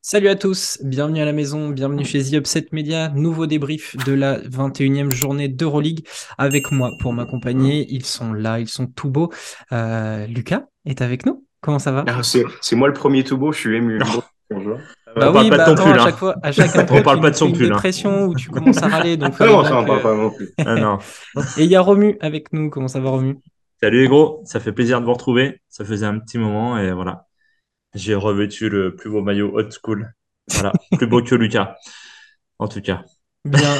Salut à tous, bienvenue à la maison, bienvenue chez The Upset Media, nouveau débrief de la 21e journée d'Euroleague avec moi pour m'accompagner. Ils sont là, ils sont tout beaux. Euh, Lucas est avec nous, comment ça va? Ah, C'est moi le premier tout beau, je suis ému. Bonjour. Bah on oui, parle pas de ton pull. À chaque fois, à chaque intro, on parle pas de son pull. Une pression où tu commences à râler. Donc ah non, ça, on parle pas non plus. Ah, non. Et il y a Romu avec nous. Comment ça va, Romu? Salut les gros, ça fait plaisir de vous retrouver. Ça faisait un petit moment et voilà. J'ai revêtu le plus beau maillot old school. Voilà, plus beau que Lucas, en tout cas. Bien.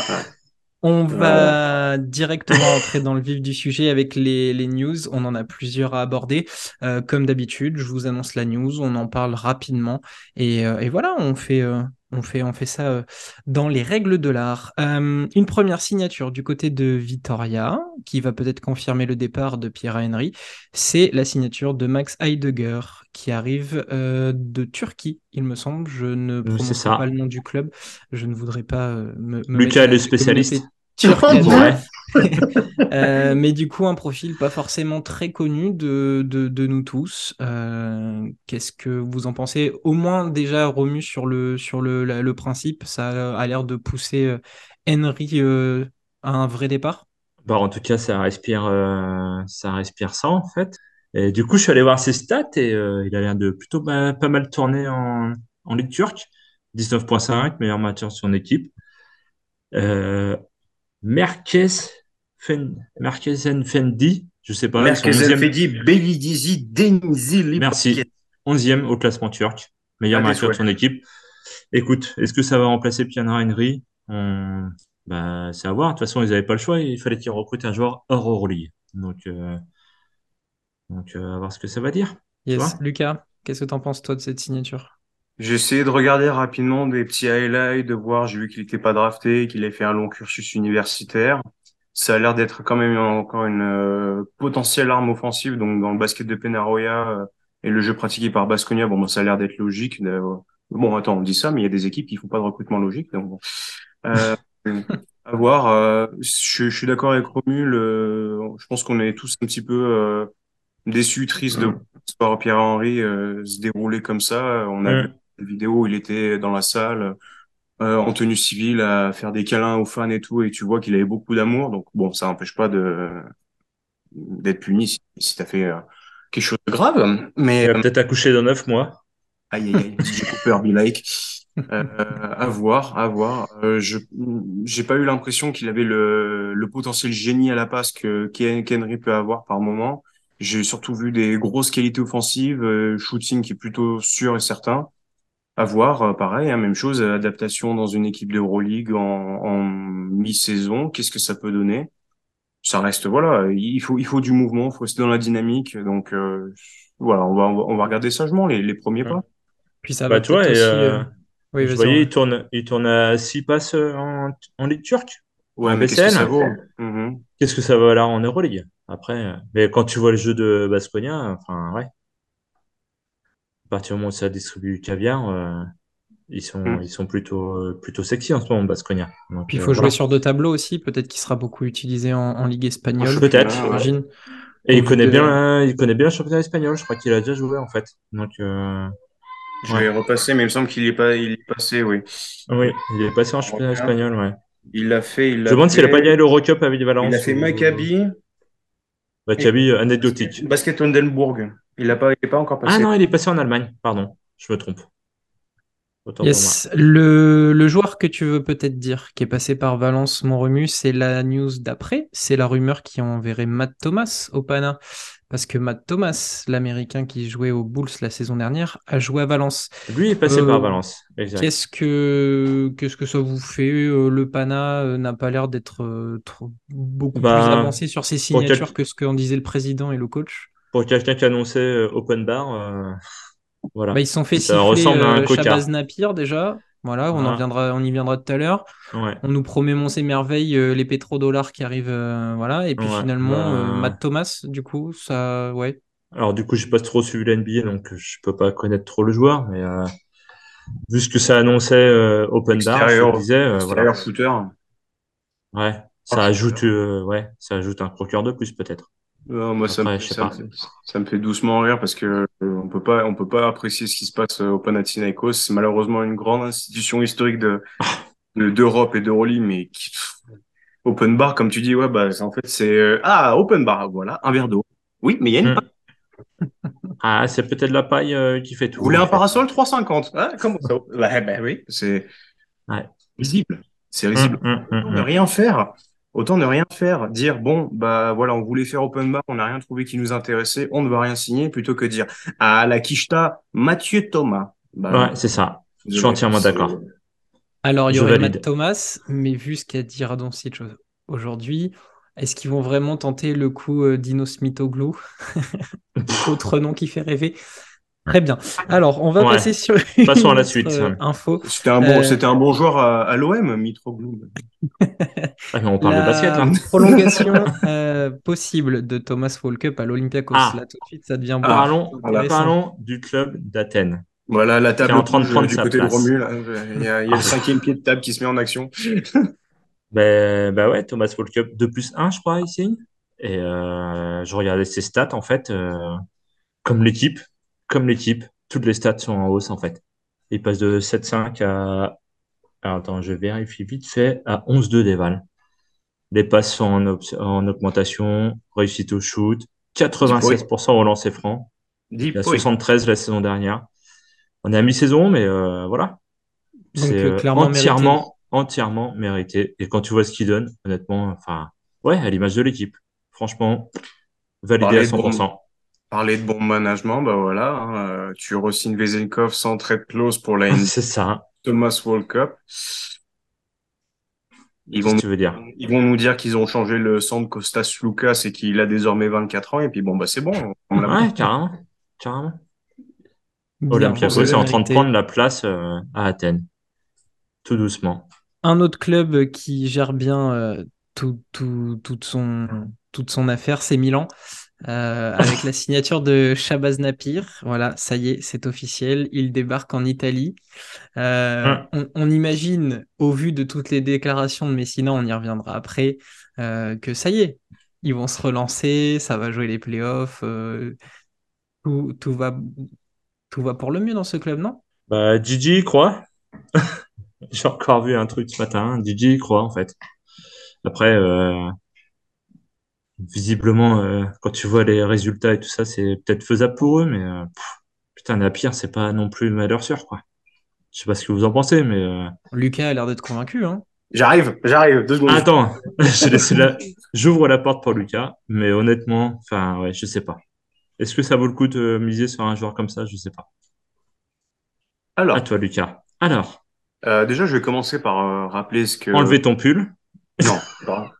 On va directement entrer dans le vif du sujet avec les, news. On en a plusieurs à aborder. Euh, comme d'habitude, je vous annonce la news, on en parle rapidement. Et, euh, voilà, on fait, euh, on fait, on fait ça dans les règles de l'art. une première signature du côté de Vitoria, qui va peut-être confirmer le départ de Pierre Henry, c'est la signature de Max Heidegger, qui arrive de Turquie, il me semble. Je ne prononce pas le nom du club. Je ne voudrais pas me, me Lucas, le spécialiste. Euh, mais du coup, un profil pas forcément très connu de, de, nous tous. Euh, qu'est-ce que vous en pensez? Au moins déjà, Romu, sur le, sur le, le principe, ça a l'air de pousser euh, Henry à un vrai départ? Bah, En tout cas, ça respire, ça respire ça, en fait. Et du coup, je suis allé voir ses stats et il a l'air de plutôt pas, mal tourner en, en Ligue turque. 19.5, meilleur match sur son équipe. Euh, Merkez Fendi, je sais pas. Merkezen Fendi, Belidizi, Denzi, Merci. 11e au classement turc. Meilleur marqueur de son équipe. Écoute, est-ce que ça va remplacer Piana Henry? Bah, C'est à voir. De toute façon, ils n'avaient pas le choix. Il fallait qu'ils recrutent un joueur hors Euroleague. Donc, euh... Donc, euh, à voir ce que ça va dire. Yes. Lucas, qu'est-ce que tu en penses, toi, de cette signature? J'ai essayé de regarder rapidement des petits highlights, de voir, j'ai vu qu'il n'était pas drafté, qu'il avait fait un long cursus universitaire. Ça a l'air d'être quand même encore une euh, potentielle arme offensive, donc dans le basket de Penaroya euh, et le jeu pratiqué par Basconia, bon, ça a l'air d'être logique. bon, attends, on dit ça, mais il y a des équipes qui font pas de recrutement logique, donc bon. Euh, à voir. Euh, je, je, suis d'accord avec Romu. je pense qu'on est tous un petit peu déçus, tristes de voir Pierre Henry se dérouler comme ça. On a vidéo il était dans la salle euh, en tenue civile à faire des câlins aux fans et tout, et tu vois qu'il avait beaucoup d'amour. Donc bon, ça n'empêche pas de d'être puni si, si tu as fait euh, quelque chose de grave. Mais il peut-être accouché dans neuf mois. Aïe aïe aïe, j'ai coupé be like. Euh, à voir, à voir. Euh, je j'ai pas eu l'impression qu'il avait le, le potentiel génie à la passe que Kenry peut avoir par moment. J'ai surtout vu des grosses qualités offensives, euh, shooting qui est plutôt sûr et certain à voir, euh, pareil, hein, même chose, adaptation dans une équipe d'Euroleague en, en mi-saison, qu'est-ce que ça peut donner? Ça reste, voilà, il faut, il faut du mouvement, il faut rester dans la dynamique, donc euh, voilà, on va, on va regarder sagement les, les premiers pas. Puis ça va bah, toi, et, euh, oui, vous voyez, il tourne, il tourne à 6 passes en, en Ligue turque? Ouais, mais qu'est-ce que ça vaut? Mhm. Qu'est-ce que ça vaut là en Euroleague? Après, mais quand tu vois le jeu de Basconia, enfin, ouais à partir du moment où ça distribue du caviar, euh, ils sont, mm. ils sont plutôt, euh, plutôt sexy en ce moment, Basconia. Puis il faut euh, jouer sur deux tableaux aussi, peut-être qu'il sera beaucoup utilisé en, Ligue espagnole. Peut-être, j'imagine. Et il connaît, bien, il connaît bien le championnat espagnol, je crois qu'il a déjà joué en fait. Donc, Je vais repasser, mais il me semble qu'il est, pas, il est passé, oui. Oui, il est passé en championnat espagnol, ouais. Il l'a fait. Il je me demande s'il n'a pas gagné l'Eurocup avec Valence. Il a fait Maccabi. Maccabi, anecdotique. Basket Oldenburg. Il n'est pas, pas encore passé. Ah non, il est passé en Allemagne, pardon, je me trompe. Yes. Le, le, joueur que tu veux peut-être dire, qui est passé par Valence Montremu, c'est la news d'après. C'est la rumeur qui enverrait Matt Thomas au Pana. Parce que Matt Thomas, l'américain qui jouait aux Bulls la saison dernière, a joué à Valence. Lui est passé par euh, Valence. Qu'est-ce que qu'est-ce que ça vous fait euh, Le Pana euh, n'a pas l'air d'être beaucoup bah, plus avancé sur ses signatures que ce qu'en disait le président et le coach? Pour quelqu'un qui annonçait euh, open bar, euh, voilà. Bah, ils sont fait ça ressemble à un euh, Shabazz Napier déjà. Voilà, on, en viendra, on y viendra tout à l'heure. On nous promet Mons et Merveille, les pétrodollars qui arrivent. voilà, et puis finalement, bah, Matt Thomas, du coup, ça. Ouais. Alors, du coup, j'ai pas trop suivi la NBA, donc je peux pas connaître trop le joueur, mais vu ce que ça annonçait euh, Open Bar, je disais, euh, voilà. footer. Ouais, ça Ah, ajoute, euh, ouais, ça ajoute un procureur de plus peut-être. Euh, moi, ça, me, ça, me fait, ça me fait doucement rire parce que euh, on peut pas, on peut pas apprécier ce qui se passe euh, au Panathinaikos. C'est malheureusement une grande institution historique de de- d'Europe et d'Euroleague, mais qui, open bar, comme tu dis, ouais, bah, c'est- en fait, c'est euh, ah open bar, voilà, un verre d'eau. Oui, mais il y a une. Hmm. Ah, c'est peut-être la paille euh, qui fait tout. Vous voulez un fait. parasol 3,50 ah, Comment ça? Bah, bah oui, c'est Ouais. risible. C'est risible. hum, hum, Autant ne hum. rien faire. Autant ne rien faire. Dire, bon, bah voilà, on voulait faire open bar, on n'a rien trouvé qui nous intéressait, on ne va rien signer, plutôt que dire, à la quicheta, Mathieu Thomas. Bah, Ouais, c'est ça. Je suis entièrement d'accord. Alors, il y aurait. Matt Thomas, mais vu ce qu'a dit Radonjic au- aujourd'hui, est-ce qu'ils vont vraiment tenter le coup euh, Dino Smith-Oglou Autre nom qui fait rêver. Très bien. Alors, on va Ouais. passer sur Passons à une la suite. euh, info. C'était un bon, Euh, c'était un bon joueur à, à l'OM, Mitroglou. Ah, mais on parle La de basket prolongation euh, possible de Thomas Walkup à l'Olympiakos. Ah. Là, tout de suite, ça devient bon. Parlons, intéressant. parlons du club d'Athènes. Voilà, la table en train de bouge prendre du sa côté place. de Romu, là. Il y a, il y a Ah. le cinquième pied de table qui se met en action. Ben, ben ouais, Thomas World Cup 2 plus 1, je crois, ici. Et euh, je regardais ses stats, en fait, euh, comme l'équipe, comme l'équipe, toutes les stats sont en hausse, en fait. Il passe de 7-5 à... Alors, attends, je vérifie vite fait, à 11-2 d'éval. Les passes sont en, op- en augmentation, réussite au shoot, 96% au lancer franc. Il a oui. 73 la saison dernière. On est à mi-saison, mais euh, voilà. Donc, C'est euh, clairement entièrement, entièrement mérité. Et quand tu vois ce qu'il donne, honnêtement, enfin, ouais, à l'image de l'équipe. Franchement, validé Parler à de bon- 100%. Parler de bon management, bah voilà, hein, euh, tu re-signes Vezenkov sans trade clause pour la C'est ça. Thomas World Cup. Ils vont, que tu veux dire? ils vont nous dire qu'ils ont changé le sang de Kostas Lucas et qu'il a désormais 24 ans, et puis bon, bah c'est bon. on l'a- Ouais, carrément. Carrément. Olympiakos est en train de prendre la place euh, à Athènes. Tout doucement. Un autre club qui gère bien euh, tout, tout- toute, son, toute son affaire, c'est Milan. Euh, avec la signature de Shabazz Napir. Voilà, ça y est, c'est officiel. Il débarque en Italie. Euh, on, on imagine, au vu de toutes les déclarations de Messina, on y reviendra après, euh, que ça y est, ils vont se relancer, ça va jouer les playoffs. tout, tout va, tout va pour le mieux dans ce club, non? Bah, Gigi y croit. J'ai encore vu un truc ce matin. Gigi y croit, en fait. Après, visiblement, euh, quand tu vois les résultats et tout ça, c'est peut-être faisable pour eux, mais euh, pff, putain, Napier, c'est pas non plus une valeur sûre, quoi. Je sais pas ce que vous en pensez, mais euh, Lucas a l'air d'être convaincu, hein. J'arrive, j'arrive, deux secondes. attends, j'ai laissé la... j'ouvre la porte pour Lucas, mais honnêtement, enfin, ouais, je sais pas. Est-ce que ça vaut le coup de miser sur un joueur comme ça? Je sais pas. Alors, À toi, Lucas. Alors, euh, déjà, je vais commencer par euh, rappeler ce que. enlevez ton pull. Non,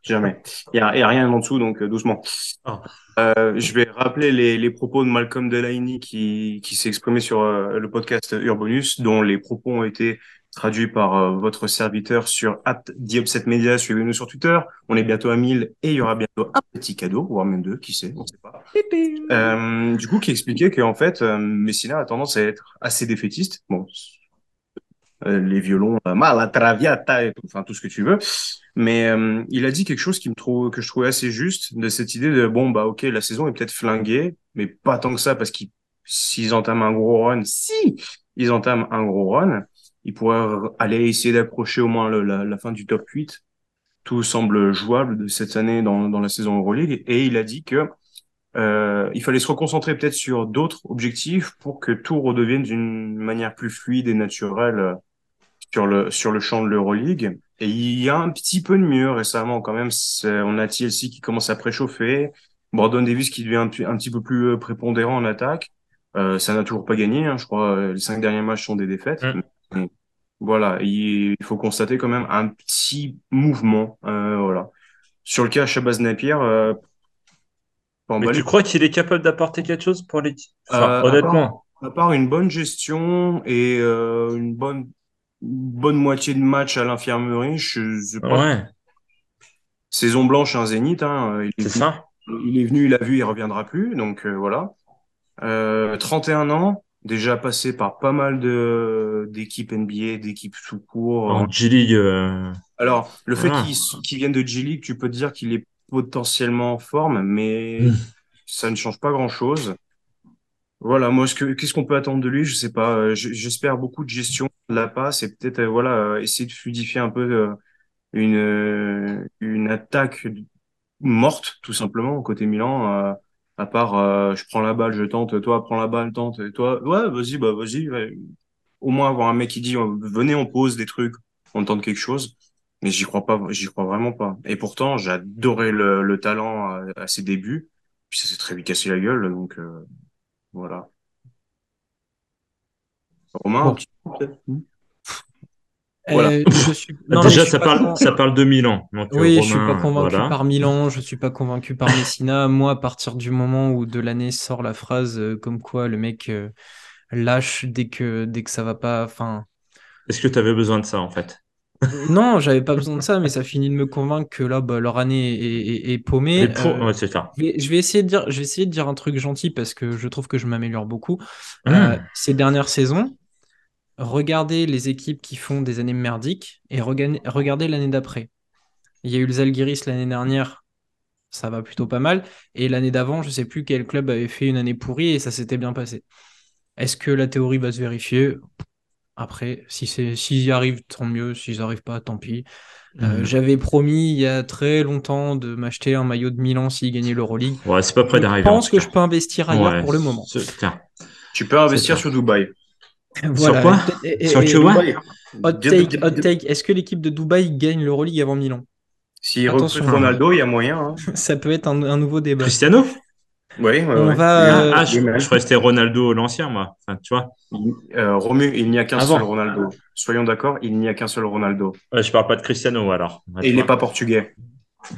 jamais. Il y a, rien en dessous, donc euh, doucement. Ah. Euh, je vais rappeler les, les propos de Malcolm Delaney qui, qui s'est exprimé sur euh, le podcast Urbonus, dont les propos ont été traduits par euh, votre serviteur sur @theupsetmedia. Suivez-nous sur Twitter. On est bientôt à 1000 et il y aura bientôt un petit cadeau, voire même deux, qui sait, on sait pas. Euh, du coup, qui expliquait qu'en fait, Messina a tendance à être assez défaitiste. Bon, les violons, euh, la traviata et tout, enfin tout ce que tu veux. Mais euh, il a dit quelque chose qui me trouve que je trouvais assez juste de cette idée de bon bah ok la saison est peut-être flinguée, mais pas tant que ça parce qu'ils s'ils entament un gros run, si ils entament un gros run, ils pourraient aller essayer d'approcher au moins le- la, la fin du top 8. Tout semble jouable de cette année dans, dans la saison Euroleague et il a dit que euh, il fallait se reconcentrer peut-être sur d'autres objectifs pour que tout redevienne d'une manière plus fluide et naturelle euh, sur le sur le champ de l'Euroleague. Et il y a un petit peu de mieux récemment quand même. On a TLC qui commence à préchauffer, Brandon Davis qui devient un, petit- un petit peu plus euh, prépondérant en attaque. Euh, ça n'a toujours pas gagné, hein, je crois. Les cinq derniers matchs sont des défaites. Mm. Mais Voilà, il il faut constater quand même un petit mouvement. euh, voilà. Sur le cas Shabazz Napier, euh, Mais tu crois qu'il est capable d'apporter quelque chose pour. Enfin, Euh, à honnêtement. À part une bonne gestion et euh, une bonne bonne moitié de match à l'infirmerie, je, je pense Ouais, saison blanche, un zénith. Hein, il, est c'est venu, ça. il est venu, il a vu, il reviendra plus. Donc euh, voilà. Euh, 31 ans, déjà passé par pas mal de d'équipes NBA, d'équipes tout court. En G-League. euh, Alors, le fait qu'il vienne de G-League, tu peux te dire qu'il est potentiellement en forme, mais Mm. ça ne change pas grand-chose. Voilà, moi, ce que, qu'est-ce qu'on peut attendre de lui? Je sais pas. Euh, J'espère beaucoup de gestion de la passe et peut-être, euh, voilà, euh, essayer de fluidifier un peu une, une attaque morte, tout simplement, côté Milan. à part, je prends la balle, je tente, toi, prends la balle, tente, toi, ouais, vas-y, bah, vas-y. Au moins avoir un mec qui dit, euh, venez, on pose des trucs, on tente quelque chose. Mais j'y crois pas, j'y crois vraiment pas. Et pourtant, adoré le, le talent à, à ses débuts. Puis ça s'est très vite cassé la gueule, donc euh, voilà. Romain, peu, peut-être? Voilà. Voilà. je suis... non, mais je Déjà, suis ça pas parle, convaincu- ça parle de Milan. Donc, euh, Oui, je suis Romain, pas convaincu voilà. par Milan, je suis pas convaincu par Messina. Moi, à partir du moment où de l'année sort la phrase euh, comme quoi le mec euh, lâche dès que dès que ça va pas, enfin. Est-ce que tu avais besoin de ça, en fait? Non, j'avais pas besoin de ça, mais ça finit de me convaincre que là, bah, leur année est, est- est paumée. Mais pour... Euh, ouais, c'est ça. je vais, je vais essayer de dire, je vais essayer de dire un truc gentil parce que je trouve que je m'améliore beaucoup. Mmh. Euh, ces dernières saisons, regardez les équipes qui font des années merdiques et regardez, regardez l'année d'après. Il y a eu le Zalgiris l'année dernière, ça va plutôt pas mal. Et l'année d'avant, je sais plus quel club avait fait une année pourrie et ça s'était bien passé. Est-ce que la théorie va se vérifier? Après, si c'est, s'ils y arrivent, tant mieux. S'ils arrivent pas, tant pis. Euh, Mmh. J'avais promis il y a très longtemps de m'acheter un maillot de Milan s'ils gagnaient l'Euroleague. Ouais, c'est pas près Je d'arriver. en pense tout que je peux investir ailleurs Ouais, pour le moment. Tu peux investir sur Dubaï. Voilà. quoi? Et- et- Sur et- Dubaï. Hot take, hot take. Est-ce que l'équipe de Dubaï gagne l'Euroleague avant Milan? S'il Attention. recrute Ronaldo, il y a moyen. Hein. Ça peut être un, un nouveau débat. Cristiano? Oui, ouais, On va, Euh, ah, je, c'était Ronaldo l'ancien, moi. Enfin, tu vois. Euh, Romu, il n'y a qu'un seul Ronaldo. Soyons d'accord, il n'y a qu'un seul Ronaldo. Ouais, je parle pas de Cristiano, alors. Et il n'est pas portugais.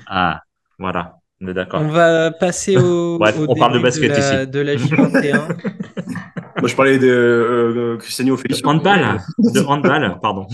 Ah, voilà. On est d'accord. On va passer au, Bref, au on parle de basket la, ici. de la J21 Moi, je parlais de euh, Cristiano De Félix. handball. De handball, pardon.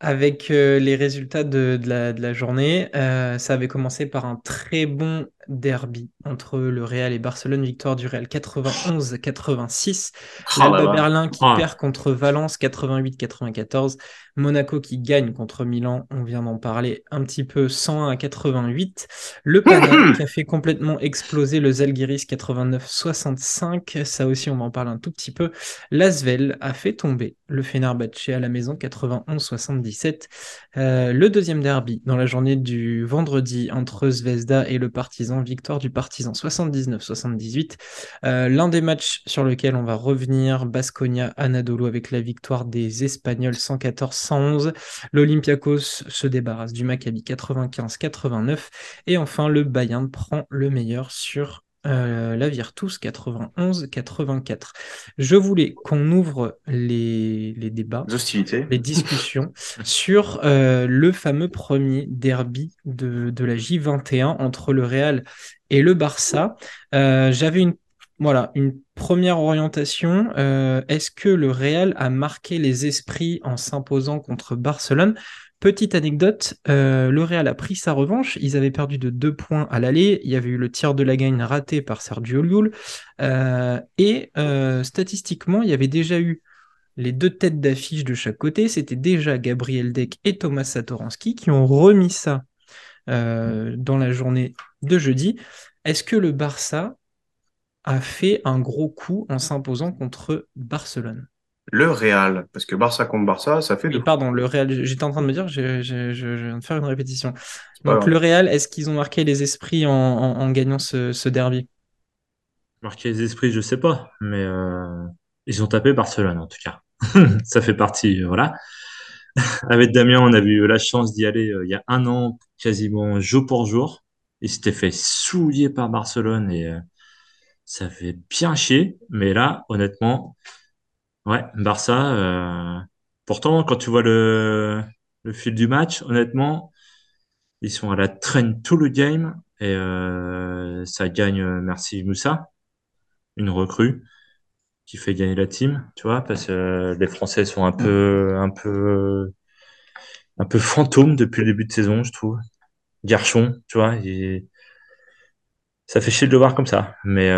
avec euh, les résultats de, de la, de la journée. Euh, ça avait commencé par un très bon derby entre le Real et Barcelone, victoire du Real 91-86. Ah là L'Alba là. Berlin qui perd contre Valence 88-94. Monaco qui gagne contre Milan, on vient d'en parler un petit peu, 101 à 88. Le Pana qui a fait complètement exploser le Zalgiris 89-65. Ça aussi, on va en parler un tout petit peu. L'Asvel a fait tomber le Fenerbahçe à la maison 91-77. Euh, le deuxième derby dans la journée du vendredi entre Zvezda et le Partizan, victoire du Partizan 79-78. Euh, L'un des matchs sur lequel on va revenir, Basconia Anadolu avec la victoire des Espagnols 114-111. L'Olympiakos se débarrasse du Maccabi 95-89. Et enfin, le Bayern prend le meilleur sur euh, la Virtus 91-84. Je voulais qu'on ouvre les, les débats Les discussions sur euh, le fameux premier derby de, de la J21 entre le Real et le Barça. Euh, J'avais une, voilà, une première orientation. Euh, Est-ce que le Real a marqué les esprits en s'imposant contre Barcelone? Petite anecdote, euh, le Real a pris sa revanche. Ils avaient perdu de deux points à l'aller. Il y avait eu le tir de la gagne raté par Sergio Llull. Euh, et euh, statistiquement, il y avait déjà eu les deux têtes d'affiche de chaque côté, c'était déjà Gabriel Deck et Thomas Satoransky qui ont remis ça dans la journée de jeudi. Est-ce que le Barça a fait un gros coup en s'imposant contre Barcelone? Le Real. Parce que Barça contre Barça, ça fait Oui, deux. pardon, le Real, j'étais en train de me dire, je, je- je- je viens de faire une répétition. Donc le Real, est-ce qu'ils ont marqué les esprits en, en- en gagnant ce, ce derby? Marquer les esprits, je sais pas. Mais euh, ils ont tapé Barcelone, en tout cas. Ça fait partie, euh, voilà. Avec Damien, on avait eu la chance d'y aller euh, il y a un an, quasiment jour pour jour. Il s'était fait souiller par Barcelone et euh, ça fait bien chier. Mais là, honnêtement, ouais, Barça. euh, pourtant, quand tu vois le, le fil du match, honnêtement, ils sont à la traîne tout le game et euh, ça gagne. euh, merci Moussa, une recrue qui fait gagner la team, tu vois, parce que euh, les Français sont un peu, un peu, un peu fantômes depuis le début de saison, je trouve. Garchon, tu vois, ça fait chier de le voir comme ça. Mais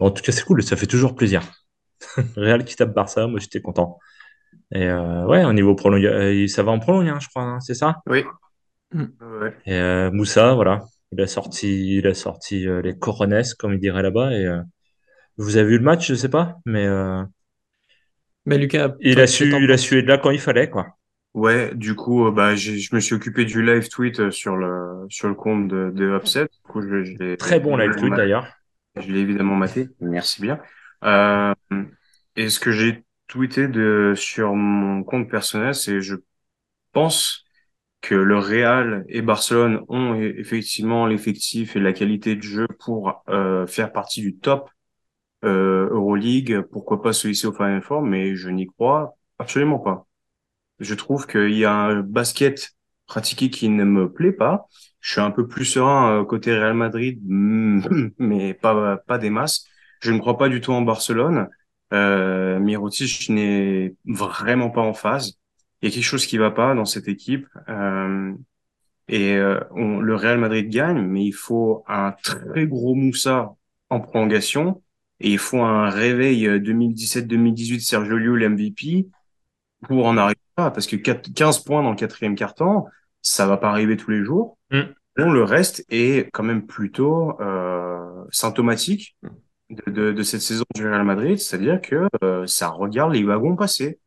En tout cas, c'est cool, ça fait toujours plaisir. Real qui tape Barça, moi j'étais content. Et euh, ouais, au niveau prolongation, ça va en prolongation, hein, je crois, hein, c'est ça? Oui. Mm. Ouais. Et euh, Moussa, voilà, il a sorti, il a sorti euh, les corones, comme il dirait là-bas. Et euh, vous avez vu le match, je sais pas, mais euh, Mais Lucas, il a su, il a su être là quand il fallait, quoi. Ouais, du coup, euh, bah, je me suis occupé du live tweet euh, sur le sur le compte de, de Upset. Du coup, je, Très bon live tweet d'ailleurs. Je l'ai évidemment maté. Merci bien. Euh, et ce que j'ai tweeté de sur mon compte personnel, c'est je pense que le Real et Barcelone ont e- effectivement l'effectif et la qualité de jeu pour euh, faire partie du top euh, Euroleague. Pourquoi pas se au Final Four, mais je n'y crois absolument pas. Je trouve qu'il y a un basket pratiqué qui ne me plaît pas. Je suis un peu plus serein euh, côté Real Madrid, mais pas pas des masses. Je ne crois pas du tout en Barcelone. Euh, Mirotic n'est vraiment pas en phase. Il y a quelque chose qui va pas dans cette équipe. Euh, et euh, on, le Real Madrid gagne, mais il faut un très gros Moussa en prolongation. Et il faut un réveil euh, 2017-2018 Sergio Llull MVP pour en arriver là, parce que 4 15 points dans le quatrième quart-temps, ça va pas arriver tous les jours. Mm. Bon, le reste est quand même plutôt euh, symptomatique de, de, de cette saison du Real Madrid, c'est-à-dire que euh, ça regarde les wagons passer.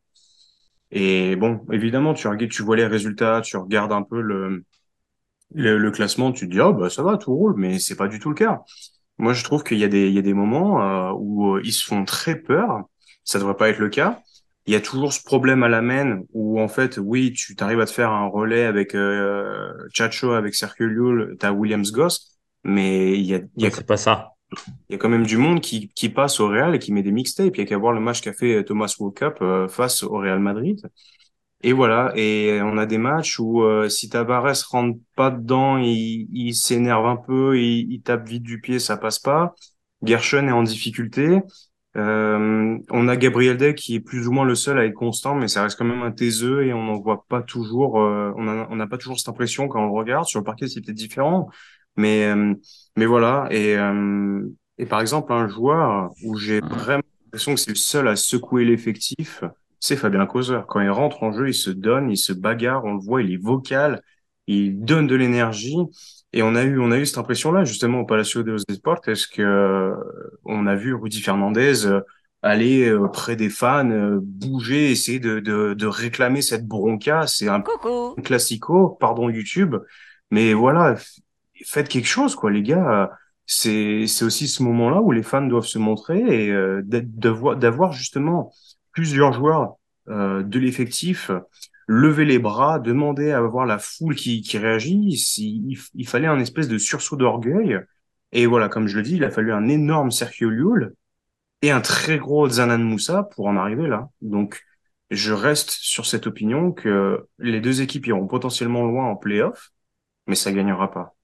Et bon, évidemment, tu regardes, tu vois les résultats, tu regardes un peu le, le, le classement, tu te dis, oh, bah, ça va, tout roule, mais c'est pas du tout le cas. Moi, je trouve qu'il y a des, il y a des moments euh, où euh, ils se font très peur. Ça devrait pas être le cas. Il y a toujours ce problème à la main où, en fait, oui, tu t'arrives à te faire un relais avec euh, Chacho, avec Sergio Llull, t'as Williams Goss, mais il y a, il y a c'est pas ça. Il y a quand même du monde qui, qui passe au Real et qui met des mixtapes. Il y a qu'à voir le match qu'a fait Thomas Walkup euh, face au Real Madrid. Et voilà. Et on a des matchs où euh, si Tavares rentre pas dedans, il, il s'énerve un peu, il, il tape vite du pied, ça passe pas. Gershon est en difficulté. Euh, on a Gabriel Deck qui est plus ou moins le seul à être constant, mais ça reste quand même un taiseux et on n'en voit pas toujours. euh, on a- on n'a pas toujours cette impression quand on le regarde. Sur le parquet, c'est peut-être différent, mais euh, mais voilà. Et euh, et par exemple, un joueur où j'ai vraiment l'impression que c'est le seul à secouer l'effectif, c'est Fabien Causeur. Quand il rentre en jeu, il se donne, il se bagarre, on le voit, il est vocal, il donne de l'énergie. Et on a eu, on a eu cette impression-là, justement, au Palacio de los Deportes, est-ce que euh, on a vu Rudy Fernandez euh, aller euh, près des fans, euh, bouger, essayer de, de, de réclamer cette bronca? C'est un Coucou. classico, pardon YouTube, mais voilà, faites quelque chose, quoi, les gars. C'est, aussi ce moment-là où les fans doivent se montrer et euh, d'avoir, justement plusieurs joueurs euh, de l'effectif lever les bras, demander à avoir la foule qui, réagit. Il, il fallait un espèce de sursaut d'orgueil. Et voilà, comme je le dis, il a fallu un énorme Sergio Llull et un très gros Zanan Moussa pour en arriver là. Donc, je reste sur cette opinion que les deux équipes iront potentiellement loin en playoff, mais ça gagnera pas.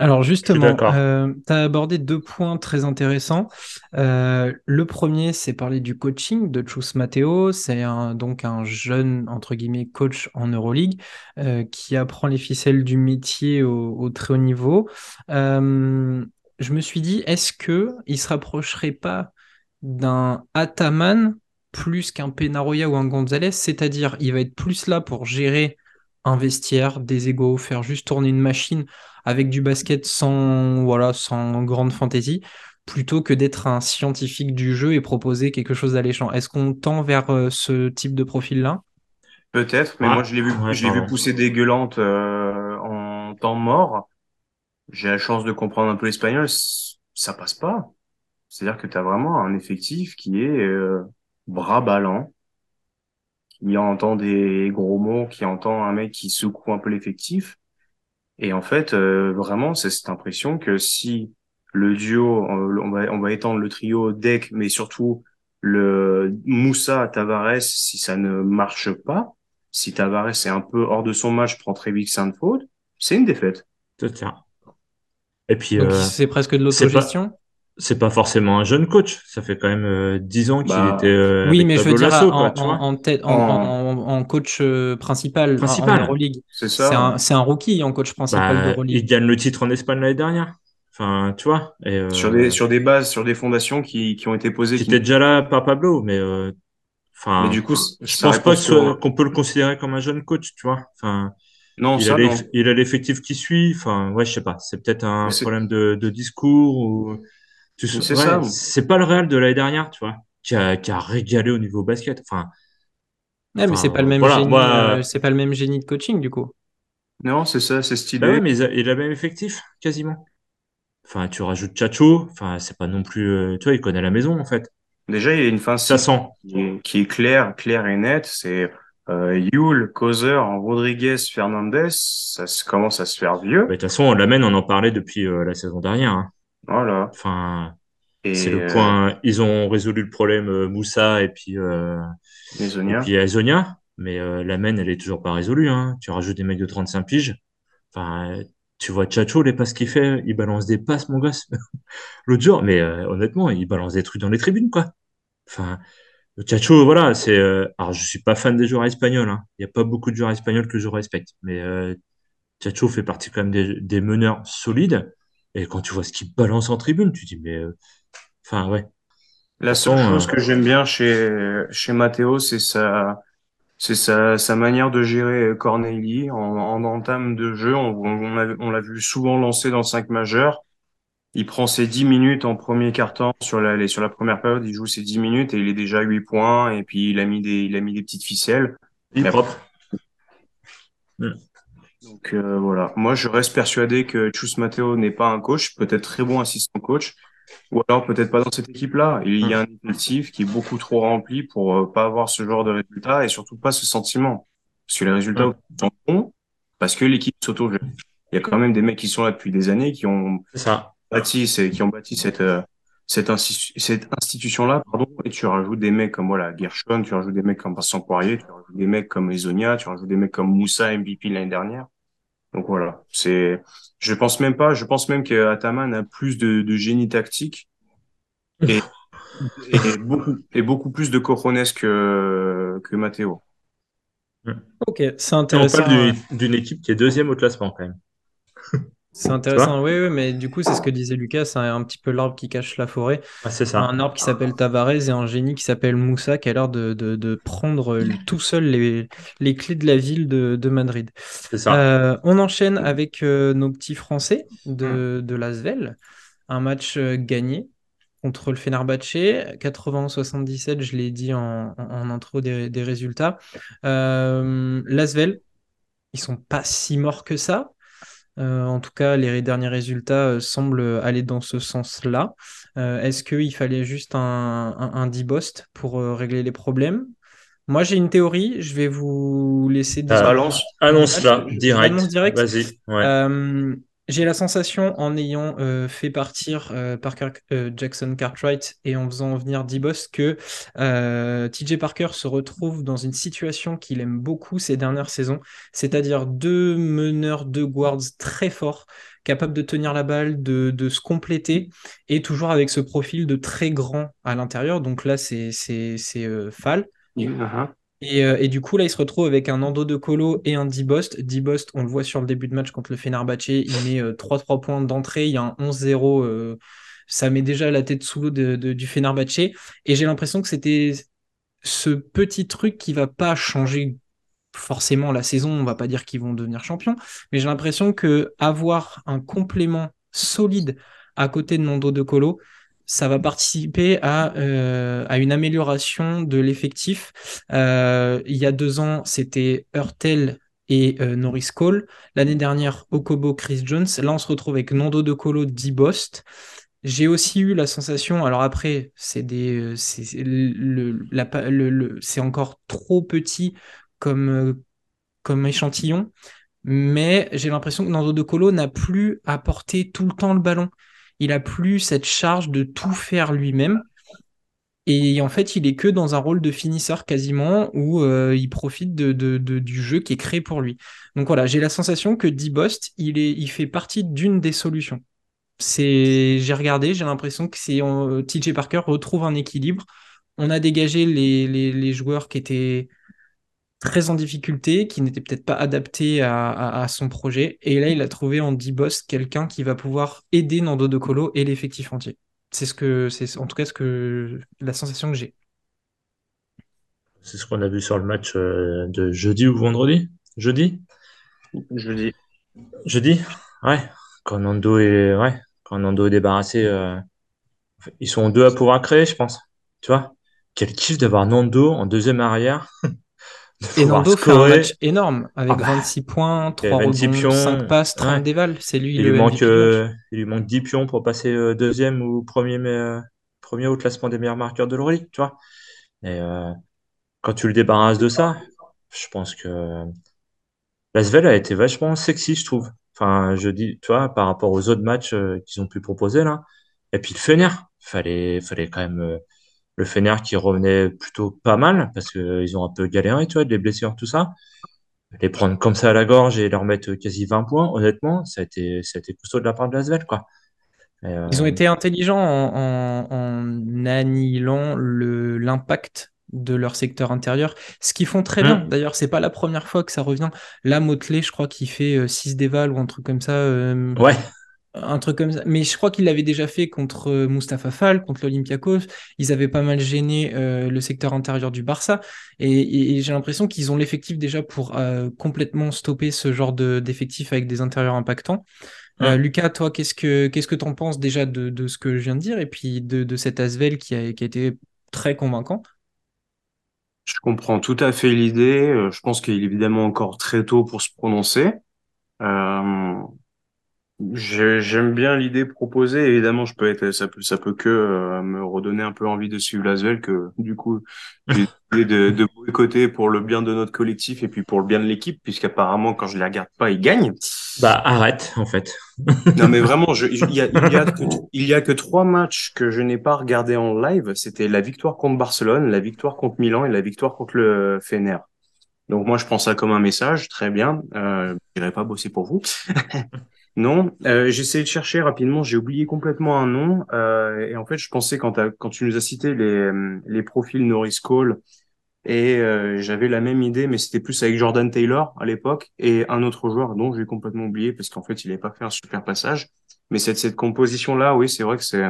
Alors justement, d'accord. tu as abordé deux points très intéressants. Euh, le premier, c'est parler du coaching de Chus Matteo. C'est un, donc un jeune, entre guillemets, coach en Euroleague euh, qui apprend les ficelles du métier au, au très haut niveau. Euh, je me suis dit, est-ce que il se rapprocherait pas d'un Ataman plus qu'un Penaroya ou un Gonzalez? C'est-à-dire, il va être plus là pour gérer un vestiaire, des égos, faire juste tourner une machine avec du basket sans, voilà, sans grande fantaisie, plutôt que d'être un scientifique du jeu et proposer quelque chose d'alléchant. Est-ce qu'on tend vers euh, ce type de profil-là? Peut-être, mais Ouais. moi je l'ai vu, Ouais, je l'ai vu pardon. pousser dégueulante euh, en temps mort. J'ai la chance de comprendre un peu l'espagnol, ça passe pas. C'est-à-dire que tu as vraiment un effectif qui est euh, bras ballants, qui entend des gros mots, qui entend un mec qui secoue un peu l'effectif. Et en fait, euh, vraiment, c'est cette impression que si le duo, on va, on va étendre le trio Deck, mais surtout le Moussa Tavares, si ça ne marche pas, si Tavares est un peu hors de son match, prend très vite faute, c'est une défaite. Tiens. Et puis, Donc euh, c'est presque de l'autogestion? C'est pas forcément un jeune coach. Ça fait quand même euh, 10 ans qu'il Bah, était euh, Oui, avec mais je veux dire Lasso, en, quoi, tu en- vois. en tête, en, En- en- en coach euh, principal, en- Principal. Euroleague. C'est C'est ça. un, c'est un rookie en coach principal Bah, d'Euroleague. il gagne le titre en Espagne l'année dernière. Enfin, tu vois. Et, euh, Sur des, sur des bases, sur des fondations qui, qui ont été posées. qui qui- était déjà là par Pablo, mais euh, enfin, Mais du coup, je pense pas qu'on peut le considérer comme un jeune coach, tu vois. Enfin, Non, il ça, a non. l'eff- il a l'effectif qui suit. Enfin, ouais, je sais pas. C'est peut-être un problème de, de discours ou c'est ouais, ça. c'est pas le Real de l'année dernière, tu vois, qui a, qui a régalé au niveau basket. Enfin, Ouais, mais c'est pas le même voilà, génie, moi- euh, c'est pas le même génie de coaching du coup. Non, c'est ça, c'est cette bah ouais, mais il a, le même effectif quasiment. Enfin, tu rajoutes Chacho. Enfin, c'est pas non plus, euh, tu vois, il connaît la maison en fait. Déjà, il y a une fin Ça sent. qui est, claire, claire et nette. C'est euh, Yule, Causeur, Rodriguez, Fernandez. Ça se- commence à se faire vieux. Bah, De toute façon, on l'amène, on en parlait depuis euh, la saison dernière. hein. Voilà. Enfin, c'est le euh, point. Ils ont résolu le problème euh, Moussa et puis euh, et puis Azonia, mais euh, la main, elle est toujours pas résolue. Hein. Tu rajoutes des mecs de 35 piges. Enfin, tu vois Chacho, les passes qu'il fait, il balance des passes, mon gosse. L'autre jour, mais euh, honnêtement, il balance des trucs dans les tribunes, quoi. Enfin, Chacho, voilà, c'est. euh, alors, je suis pas fan des joueurs espagnols. hein. Il y a pas beaucoup de joueurs espagnols que je respecte, mais Chacho fait partie quand même des, des meneurs solides. Et quand tu vois ce qu'il balance en tribune, tu dis, mais. euh, Enfin, ouais. La seule chose euh, que j'aime bien chez, chez Matteo, c'est sa, c'est sa, sa manière de gérer Corneli en, en entame de jeu. On, on, l'a vu souvent lancer dans 5 majeurs. Il prend ses 10 minutes en premier quart-temps sur la, sur la première période. Il joue ses 10 minutes et il est déjà à 8 points. Et puis, il a mis des, il a mis des petites ficelles. il est propre. Donc, euh, voilà. Moi, je reste persuadé que Chus Matteo n'est pas un coach, peut-être très bon assistant coach. Ou alors peut-être pas dans cette équipe-là. Il y a un effectif qui est beaucoup trop rempli pour euh, pas avoir ce genre de résultats et surtout pas ce sentiment. Parce que les résultats Ouais. sont bons parce que l'équipe s'auto-gère. Il y a quand même des mecs qui sont là depuis des années qui ont ça. bâti, qui ont bâti cette, euh, cette institution-là, pardon, et tu rajoutes des mecs comme, voilà, Gershon, tu rajoutes des mecs comme Vincent Poirier, tu rajoutes des mecs comme Ezonia, tu rajoutes des mecs comme Moussa, MVP l'année dernière. Donc voilà, c'est, je pense même pas, je pense même qu'Ataman a plus de, de génie tactique et, et beaucoup, et beaucoup plus de cojones que, que Matteo. Ok, c'est Et on intéressant. parle d'une d'une équipe qui est deuxième au classement, quand même. C'est intéressant, oui, oui, mais du coup, c'est ce que disait Lucas, c'est un petit peu l'arbre qui cache la forêt. Ah, c'est ça. Un arbre qui s'appelle Tavares et un génie qui s'appelle Moussa qui a l'air de, de, de prendre euh, tout seul les, les clés de la ville de, de Madrid. C'est ça. Euh, on enchaîne avec euh, nos petits Français de, de l'Asvel. Un match euh, gagné contre le Fenerbahçe. 80-77, je l'ai dit en, intro des, des résultats. L'Asvel, ils sont pas si morts que ça. Euh, en tout cas, les derniers résultats euh, semblent aller dans ce sens-là. Euh, Est-ce qu'il fallait juste un, un, un D-Bost pour euh, régler les problèmes? Moi, j'ai une théorie. Je vais vous laisser dire. Euh, Balance. Annonce-la, Je- je direct. direct. Vas-y. Ouais. Euh, j'ai la sensation, en ayant euh, fait partir euh, Parker euh, Jackson Cartwright et en faisant venir D-Boss, que euh, TJ Parker se retrouve dans une situation qu'il aime beaucoup ces dernières saisons, c'est-à-dire deux meneurs, deux guards très forts, capables de tenir la balle, de, de se compléter, et toujours avec ce profil de très grand à l'intérieur. Donc là, c'est euh, Fall. Uh-huh. Et, euh, et du coup, là, il se retrouve avec un Nando de Colo et un D-Bost. D-Bost, on le voit sur le début de match contre le Fenerbahçe, il met euh, 3-3 points d'entrée, il y a un 11-0, euh, ça met déjà la tête sous l'eau de, de- du Fenerbahçe. Et j'ai l'impression que c'était ce petit truc qui va pas changer forcément la saison, on va pas dire qu'ils vont devenir champions, mais j'ai l'impression que avoir un complément solide à côté de Nando de Colo, ça va participer à, euh, à une amélioration de l'effectif. Euh, il y a deux ans, c'était Hurtel et euh, Norris Cole. L'année dernière, Okobo, Chris Jones. Là, on se retrouve avec Nando de Colo, D-Bost. J'ai aussi eu la sensation, alors après, c'est des, c'est encore trop petit comme, comme échantillon, mais j'ai l'impression que Nando De Colo n'a plus porter tout le temps le ballon. Il a plus cette charge de tout faire lui-même. Et en fait, il est que dans un rôle de finisseur quasiment, où euh, il profite de, du jeu qui est créé pour lui. Donc voilà, j'ai la sensation que D-Bost, il fait partie d'une des solutions. C'est, j'ai regardé, j'ai l'impression que c'est euh, TJ Parker retrouve un équilibre. On a dégagé les joueurs qui étaient très en difficulté, qui n'était peut-être pas adapté à, son projet. Et là, il a trouvé en D-Boss quelqu'un qui va pouvoir aider Nando De Colo et l'effectif entier. C'est ce que c'est en tout cas ce que la sensation que j'ai. C'est ce qu'on a vu sur le match euh, de jeudi ou vendredi? Jeudi? Jeudi. Jeudi? Ouais. Quand Nando est, ouais. Quand Nando est débarrassé, euh, ils sont deux à pouvoir créer, je pense. Tu vois? Quel kiff d'avoir Nando en deuxième arrière. Et Nando fait un match énorme avec 26 ah bah. points, 3 rebonds, 5 passes, 30 dévals. C'est lui il le lui manque, euh, Il lui manque 10 pions pour passer deuxième ou premier, mais, premier au classement des meilleurs marqueurs de l'Euroleague, tu vois. Et quand tu le débarrasses de ça, je pense que Lasvel a été vachement sexy, je trouve. Enfin, je dis, tu vois, par rapport aux autres matchs euh, qu'ils ont pu proposer là. Et puis le Fener, fallait, fallait quand même euh, le Fener qui revenait plutôt pas mal parce qu'ils ont un peu galéré, tu vois, des blessures, tout ça. Les prendre comme ça à la gorge et leur mettre quasi 20 points, honnêtement, ça a été, ça a été costaud de la part de Lasvel, quoi. Ils ont euh, été intelligents en, en, en annihilant l'impact de leur secteur intérieur, ce qu'ils font très bien. Mmh. D'ailleurs, c'est pas la première fois que ça revient. Là, Motley, je crois qu'il fait 6 euh, déval ou un truc comme ça. Euh, ouais. Un truc comme ça. Mais je crois qu'il l'avait déjà fait contre euh, Mustapha Fall, contre l'Olympiakos. Ils avaient pas mal gêné le secteur intérieur du Barça. Et, j'ai l'impression qu'ils ont l'effectif déjà pour complètement stopper ce genre d'effectif avec des intérieurs impactants. Lucas, toi, qu'est-ce que qu'est-ce que t'en penses déjà de, ce que je viens de dire et puis de, de cet Asvel qui a, qui a été très convaincant? Je comprends tout à fait l'idée. Euh, je pense qu'il est évidemment encore très tôt pour se prononcer. Euh, J'aime bien l'idée proposée. Évidemment, je peux être, ça peut, ça peut que euh, me redonner un peu envie de suivre Lasvel que du coup j'ai de, de boycotter pour le bien de notre collectif et puis pour le bien de l'équipe, puisqu'apparemment quand je les regarde pas, ils gagnent. Bah arrête en fait. non mais vraiment, je, il y a, il y a que, il y a que trois matchs que je n'ai pas regardé en live. C'était la victoire contre Barcelone, la victoire contre Milan et la victoire contre le Fener. Donc moi je prends ça comme un message, très bien. Euh, je n'irai pas bosser pour vous. Non, euh, j'essaie de chercher rapidement, j'ai oublié complètement un nom. Euh, et en fait, je pensais quand, tu nous as cité les, les profils Norris Cole, et euh, j'avais la même idée, mais c'était plus avec Jordan Taylor à l'époque, et un autre joueur dont j'ai complètement oublié parce qu'en fait, il n'avait pas fait un super passage. Mais cette, composition-là, oui, c'est vrai que c'est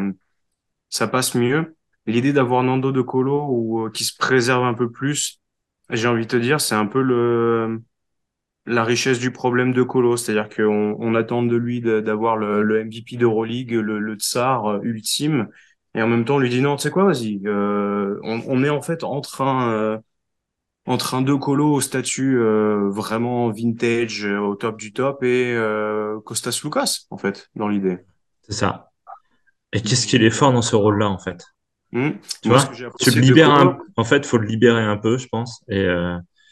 ça passe mieux. L'idée d'avoir Nando de Colo ou euh, qui se préserve un peu plus, j'ai envie de te dire, c'est un peu le la richesse du problème de Colo, c'est-à-dire qu'on on attend de lui d'avoir le, le, MVP d'Euroleague, le, le tsar euh, ultime, et en même temps on lui dit non, tu sais quoi, vas-y, euh, on, on, est en fait en train, euh, en train de Colo au statut euh, vraiment vintage, au top du top, et Costas Lucas en fait dans l'idée. C'est ça. Et qu'est-ce qu'il est fort dans ce rôle-là en fait? Hmm? Tu vois, tu le libères un... en fait, faut le libérer un peu, je pense, et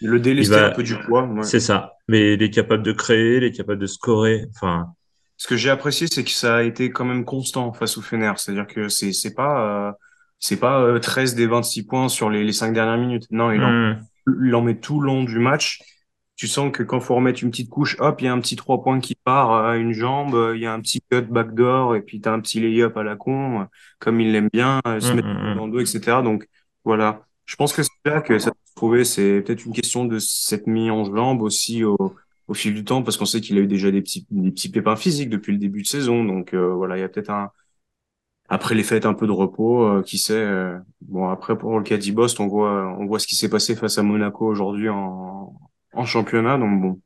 le délester un peu du poids. C'est ça. Mais il est capable de créer, il est capable de scorer. Enfin. Ce que j'ai apprécié, c'est que ça a été quand même constant face au Fener. C'est-à-dire que c'est c'est pas euh, c'est pas 13 euh, des 26 points sur les, les 5 dernières minutes. Non, il, en, hmm. il en met tout le long du match. Tu sens que quand faut remettre une petite couche, hop, il y a un petit 3 points qui part à une jambe, il y a un petit cut backdoor et puis tu as un petit lay-up à la con, comme il l'aime bien, euh, se hmm, mettre hmm, dans le dos, etc. Donc voilà. Je pense que c'est là que ça trouver, c'est peut-être une question de cette mise en jambe aussi au, au fil du temps, parce qu'on sait qu'il a eu déjà des petits, des petits pépins physiques depuis le début de saison. Donc euh, voilà, il y a peut-être un après les fêtes un peu de repos, euh, qui sait. Euh, bon après pour le cas d'Ibost, on voit on voit ce qui s'est passé face à Monaco aujourd'hui en, en championnat. Donc bon,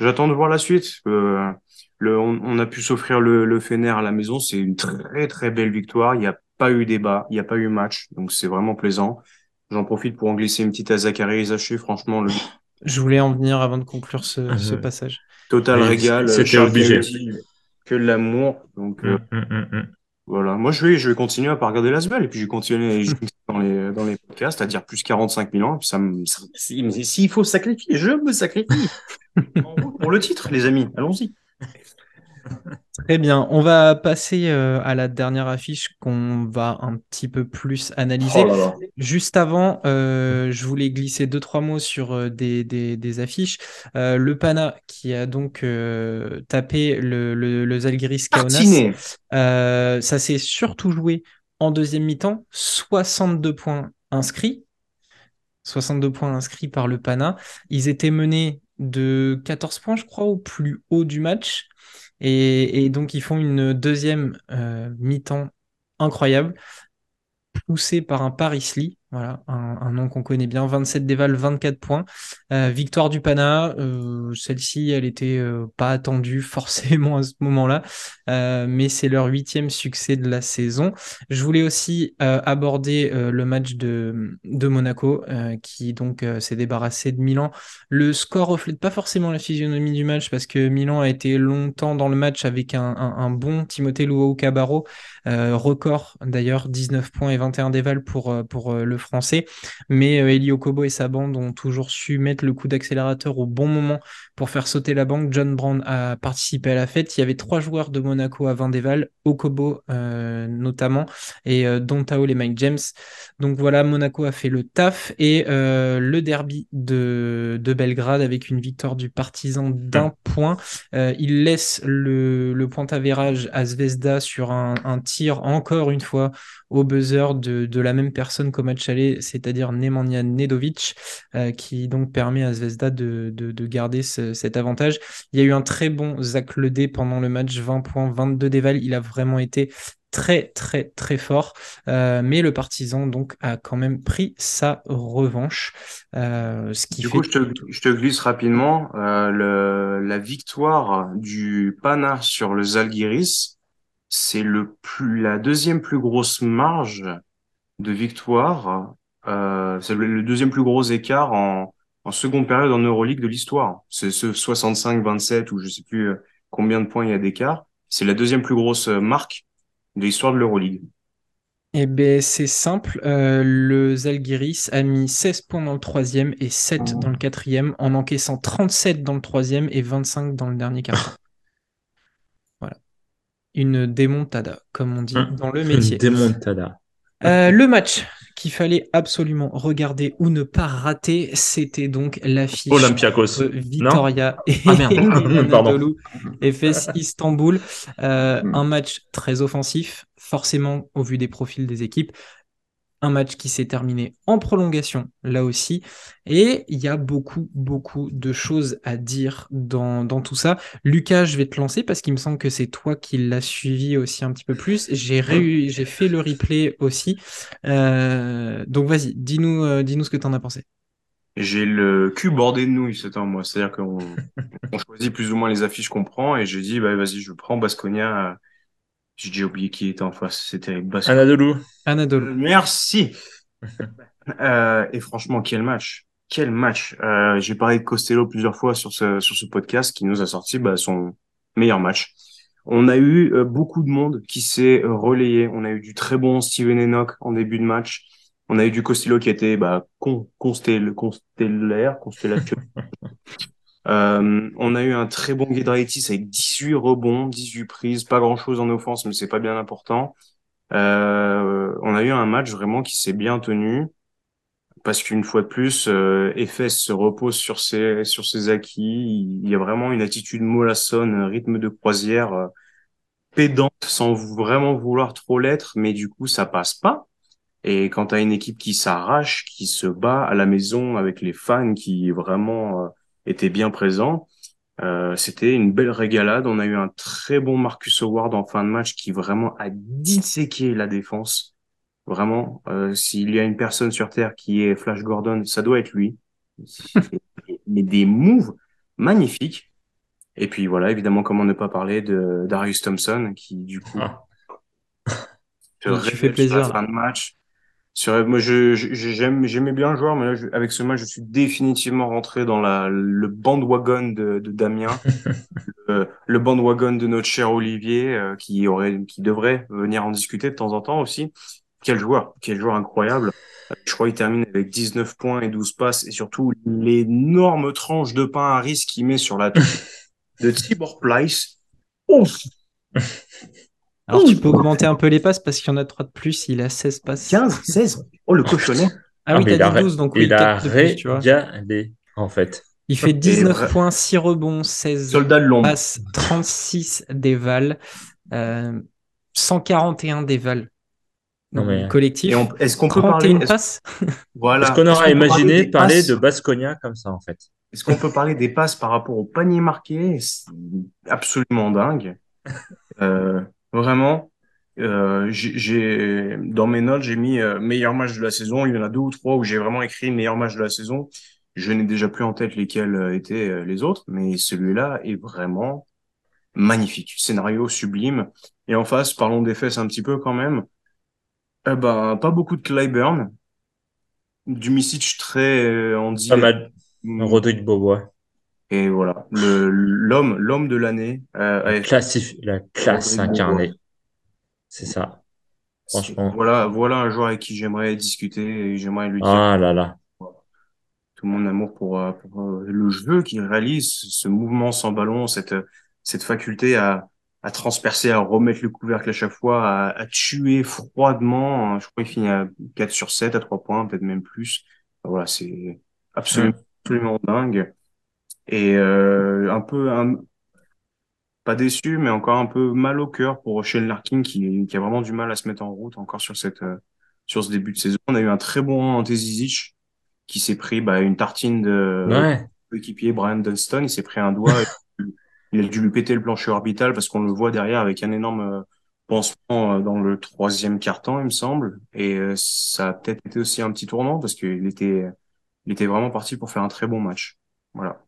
j'attends de voir la suite. le, on, a pu s'offrir le, le Fener à la maison, c'est une très très belle victoire. Il n'y a pas eu débat, il n'y a pas eu match, donc c'est vraiment plaisant. J'en profite pour en glisser une petite à Zachary Isaché, franchement. Le... Je voulais en venir avant de conclure ce, mhm. passage. Total régal. C'était obligé. Que de l'amour. Donc, euh, mm, mm, mm, voilà. Moi, je vais, je vais continuer à pas regarder l'Asbel et puis je vais continuer dans les, dans les podcasts à dire plus 45 000 ans. Et puis ça me, s'il faut sacrifier, je me sacrifie. pour le titre, les amis. Allons-y. Très bien, on va passer euh, à la dernière affiche qu'on va un petit peu plus analyser. Oh Juste avant, euh, je voulais glisser deux trois mots sur euh, des, des, affiches. le Pana qui a donc tapé le, le, le Zalgiris Kaunas. ça s'est surtout joué en deuxième mi-temps, 62 points inscrits. 62 points inscrits par le Pana. Ils étaient menés de 14 points, je crois, au plus haut du match. Et, donc, ils font une deuxième euh, mi-temps incroyable, poussé par un Paris Lee voilà, un, nom qu'on connaît bien. 27 déval, 24 points. Euh, victoire du Pana. Euh, celle-ci, elle était euh, pas attendue forcément à ce moment-là, mais c'est leur huitième succès de la saison. Je voulais aussi aborder le match de, Monaco, qui donc s'est débarrassé de Milan. Le score reflète pas forcément la physionomie du match parce que Milan a été longtemps dans le match avec un, un bon Timothée Luau Cabarro, record d'ailleurs, 19 points et 21 déval pour, pour le français. Mais euh, Elio Kobo et sa bande ont toujours su mettre le coup d'accélérateur au bon moment pour faire sauter la banque. John Brand a participé à la fête. Il y avait trois joueurs de Monaco à Vendéval, Okobo euh, notamment, et euh, Dontao et Mike James. Donc voilà, Monaco a fait le taf et euh, le derby de, de, Belgrade avec une victoire du partisan d'un mm. point. il laisse le, le point à Zvezda sur un, un tir encore une fois au buzzer de, de la même personne qu'au match aller, c'est-à-dire Nemanja Nedovic, qui donc permet à Zvezda de, de, de garder ce, cet avantage. Il y a eu un très bon Zach Ledé pendant le match, 20 points, 22 déval. Il a vraiment été très très très fort. Euh, mais le partisan donc a quand même pris sa revanche. Euh, ce qui du coup, je te, glisse rapidement. Euh, la victoire du Pana sur le Zalgiris, c'est le plus, la deuxième plus grosse marge de victoire. c'est le, deuxième plus gros écart en, en seconde période en Euroleague de l'histoire. C'est ce 65-27 ou je sais plus euh, combien de points il y a d'écart. C'est la deuxième plus grosse euh, marque de l'histoire de l'Euroleague. Eh bien, c'est simple. Euh, le Zalgiris a mis 16 points dans le troisième et 7 dans le quatrième, en encaissant 37 dans le troisième et 25 dans le dernier quart. Une démontada, comme on dit hum. dans le métier. Une démontada. le match qu'il fallait absolument regarder ou ne pas rater, c'était donc l'affiche Olympiakos. Vitoria et ah, Anadolu FS Istanbul. Euh, un match très offensif, forcément au vu des profils des équipes un match qui s'est terminé en prolongation là aussi. Et il y a beaucoup, beaucoup de choses à dire dans, tout ça. Lucas, je vais te lancer parce qu'il me semble que c'est toi qui l'as suivi aussi un petit peu plus. J'ai j'ai fait le replay aussi. Euh, donc vas-y, dis-nous euh, dis-nous ce que tu en as pensé. J'ai le cul bordé de nouilles ce temps, moi. C'est-à-dire qu'on choisit plus ou moins les affiches qu'on prend et j'ai dit, bah, vas-y, je prends Basconia j'ai déjà oublié qui était en face. C'était Anadolu. Anadolu. Euh, merci. euh, et franchement, quel match. Quel match. Euh, J'ai parlé de Costello plusieurs fois sur ce, sur ce podcast qui nous a sorti bah, son meilleur match. On a eu euh, beaucoup de monde qui s'est relayé. On a eu du très bon Steven Enoch en début de match. On a eu du Costello qui était bah, con, constel, constellaire, constellation. Euh, on a eu un très bon Giedraitis avec 18 rebonds, 18 prises, pas grand chose en offense, mais c'est pas bien important. Euh, on a eu un match vraiment qui s'est bien tenu parce qu'une fois de plus, euh, se repose sur ses sur ses acquis. Il y a vraiment une attitude mollassonne, rythme de croisière euh, pédante, sans vraiment vouloir trop l'être, mais du coup ça passe pas. Et quand tu as une équipe qui s'arrache, qui se bat à la maison avec les fans, qui vraiment euh, était bien présent. Euh, c'était une belle régalade. On a eu un très bon Marcus Howard en fin de match qui vraiment a disséqué la défense. Vraiment, euh, s'il y a une personne sur Terre qui est Flash Gordon, ça doit être lui. Mais des moves magnifiques. Et puis voilà, évidemment, comment ne pas parler de Darius Thompson qui du coup ah. se fait plaisir. la fin de match moi, je, j'aime, j'aimais bien le joueur, mais là, avec ce match, je suis définitivement rentré dans la, le bandwagon de, de Damien, le, le, bandwagon de notre cher Olivier, euh, qui aurait, qui devrait venir en discuter de temps en temps aussi. Quel joueur, quel joueur incroyable. Je crois qu'il termine avec 19 points et 12 passes, et surtout l'énorme tranche de pain à risque qu'il met sur la de Tibor Plyce. Ouf alors, tu peux augmenter un peu les passes parce qu'il y en a 3 de plus. Il a 16 passes. 15, 16. Oh, le cochonnet. Ah, oui, t'as dit 12, donc oui, il a plus, tu vois. en fait. Il fait 19 points, 6 rebonds, 16 passes, 36 déval, euh, 141 déval. Non, mais- collectif. On- est-ce qu'on peut 31 parler, est-ce- passes. voilà. Est-ce qu'on aurait qu'on peut parler imaginé des parler passes de Basconia comme ça, en fait? Est-ce qu'on peut parler des passes par rapport au panier marqué? Absolument dingue. Euh, vraiment, euh, j'ai, dans mes notes, j'ai mis euh, meilleur match de la saison. Il y en a deux ou trois où j'ai vraiment écrit meilleur match de la saison. Je n'ai déjà plus en tête lesquels euh, étaient les autres, mais celui-là est vraiment magnifique. Scénario sublime. Et en face, parlons des fesses un petit peu quand même. Eh ben, pas beaucoup de Clyburn. Du Misic très euh, en Pas mal. Mm. Rodrigue Bobois. Et voilà, le l'homme l'homme de l'année. Euh, classif- la classe incarnée. C'est ça. franchement. Voilà, voilà un joueur avec qui j'aimerais discuter et j'aimerais lui dire Ah là là. tout mon amour pour, euh, pour euh, le jeu qu'il réalise, ce mouvement sans ballon, cette cette faculté à à transpercer, à remettre le couvercle à chaque fois, à, à tuer froidement. Je crois qu'il finit à 4 sur 7, à 3 points, peut-être même plus. Voilà, c'est absolument, absolument dingue. Et euh, un peu, un, pas déçu, mais encore un peu mal au cœur pour Shane Larkin qui, qui a vraiment du mal à se mettre en route encore sur cette euh, sur ce début de saison. On a eu un très bon Ante Zizic qui s'est pris bah, une tartine de Ouais. équipier Brian Dunston. Il s'est pris un doigt. il a dû lui péter le plancher orbital parce qu'on le voit derrière avec un énorme euh, pansement dans le troisième quart-temps, il me semble. Et ça a peut-être été aussi un petit tournant parce qu'il était il était vraiment parti pour faire un très bon match. Voilà.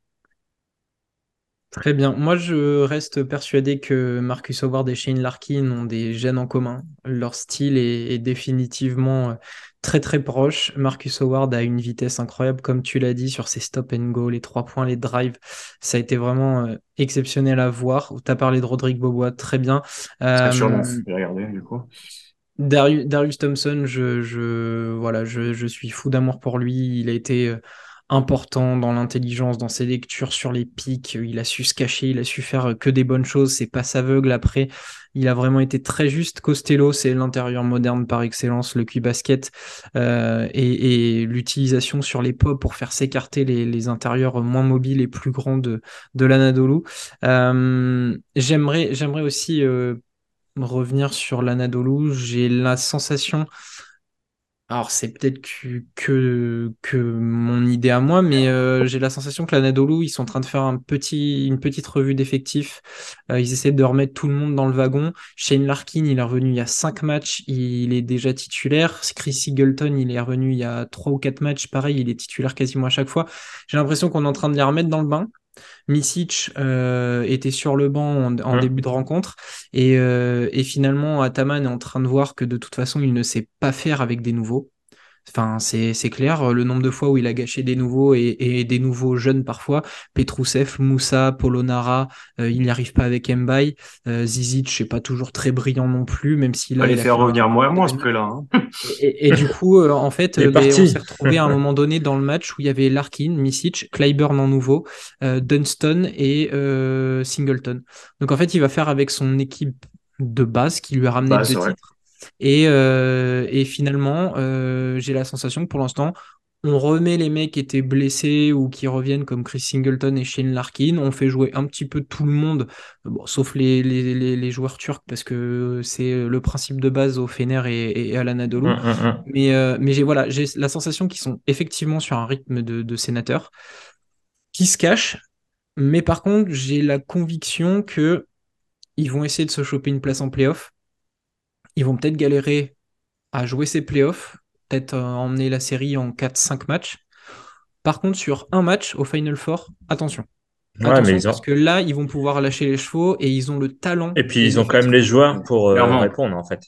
Très bien. Moi, je reste persuadé que Marcus Howard et Shane Larkin ont des gènes en commun. Leur style est, est définitivement euh, très très proche. Marcus Howard a une vitesse incroyable, comme tu l'as dit, sur ses stop and go, les trois points, les drives. Ça a été vraiment euh, exceptionnel à voir. Tu as parlé de Rodrigue Bobois, très bien. Sur Euh, j'ai regardé du coup. Darius, Darius Thompson, je, je, voilà, je, je suis fou d'amour pour lui. Il a été euh, important dans l'intelligence, dans ses lectures sur les pics. Il a su se cacher, il a su faire que des bonnes choses. C'est pas aveugle après. Il a vraiment été très juste. Costello, c'est l'intérieur moderne par excellence, le QI basket euh, et, et l'utilisation sur les pops pour faire s'écarter les, les intérieurs moins mobiles et plus grands de, de l'Anadolu. Euh, j'aimerais, j'aimerais aussi euh, revenir sur l'Anadolu, j'ai la sensation, alors c'est peut-être que, que, que mon idée à moi, mais euh, j'ai la sensation que l'Anadolu, ils sont en train de faire un petit, une petite revue d'effectifs. Euh, ils essaient de remettre tout le monde dans le wagon. Shane Larkin, il est revenu il y a cinq matchs, il est déjà titulaire. Chris Singleton, il est revenu il y a trois ou quatre matchs, pareil, il est titulaire quasiment à chaque fois. J'ai l'impression qu'on est en train de les remettre dans le bain. Misic euh, était sur le banc en, en Hum. début de rencontre et, euh, et finalement Ataman est en train de voir que de toute façon il ne sait pas faire avec des nouveaux. Enfin, c'est c'est clair, le nombre de fois où il a gâché des nouveaux et, et des nouveaux jeunes parfois, Petrousev, Moussa, Polonara, euh, il n'y arrive pas avec Mbaye, euh, Zizic, c'est pas toujours très brillant non plus, même s'il Il a, les faire revenir moins et moins, ce prix-là. Hein. et, et du coup, euh, en fait, les- on parti. s'est retrouvé à un moment donné dans le match où il y avait Larkin, Misic, Clyburn en nouveau, euh, Dunston et euh, Singleton. Donc en fait, il va faire avec son équipe de base qui lui a ramené Bah, deux titres. Et, euh, et finalement, euh, j'ai la sensation que pour l'instant, on remet les mecs qui étaient blessés ou qui reviennent comme Chris Singleton et Shane Larkin. On fait jouer un petit peu tout le monde, bon, sauf les, les, les, les joueurs turcs parce que c'est le principe de base au Fener et, et à l'Anadolu. Hum, hum, hum. Mais, euh, mais j'ai voilà, j'ai la sensation qu'ils sont effectivement sur un rythme de, de sénateur qui se cache. Mais par contre, j'ai la conviction que ils vont essayer de se choper une place en playoff. Ils vont peut-être galérer à jouer ces playoffs, peut-être euh, emmener la série en 4-5 matchs. Par contre, sur un match au Final Four, attention. Ouais, Attention, mais ils ont. parce que là, ils vont pouvoir lâcher les chevaux et ils ont le talent. Et puis ils ont quand même les joueurs pour euh, répondre en fait.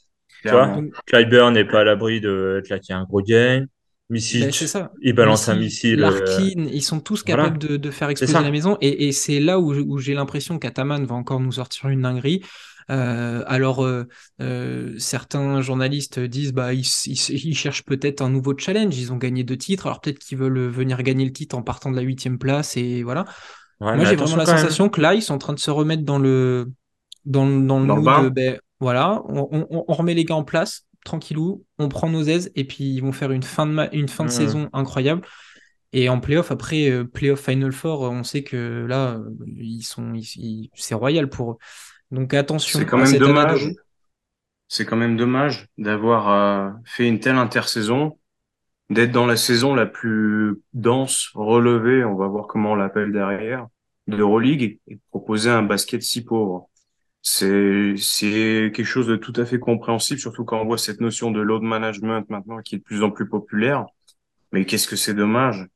Tu vois, Clyburn n'est pas à l'abri de claquer un gros gain. Ben, Misic, c'est ça. il balance un missile. euh, Larkin, ils sont tous voilà. capables de, de faire exploser la maison. Et, et c'est là où, où j'ai l'impression qu'Ataman va encore nous sortir une dinguerie. Euh, alors, euh, euh, certains journalistes disent bah ils, ils- ils cherchent peut-être un nouveau challenge. Ils ont gagné deux titres, alors peut-être qu'ils veulent venir gagner le titre en partant de la huitième place et voilà. Ouais, Moi, j'ai vraiment la même. sensation que là, ils sont en train de se remettre dans le dans, le- dans le mood. ben, voilà, on, on- on remet les gars en place, tranquillou, on prend nos aises et puis ils vont faire une fin de une fin de Mhm. saison incroyable. Et en playoff, après playoff Final Four, on sait que là, ils sont, c'est royal pour eux. Donc attention. C'est quand à même dommage. C'est quand même dommage d'avoir euh, fait une telle intersaison, d'être dans la saison la plus dense, relevée, on va voir comment on l'appelle derrière, de Euroleague et de proposer un basket si pauvre. C'est c'est quelque chose de tout à fait compréhensible, surtout quand on voit cette notion de load management maintenant qui est de plus en plus populaire. Mais qu'est-ce que c'est dommage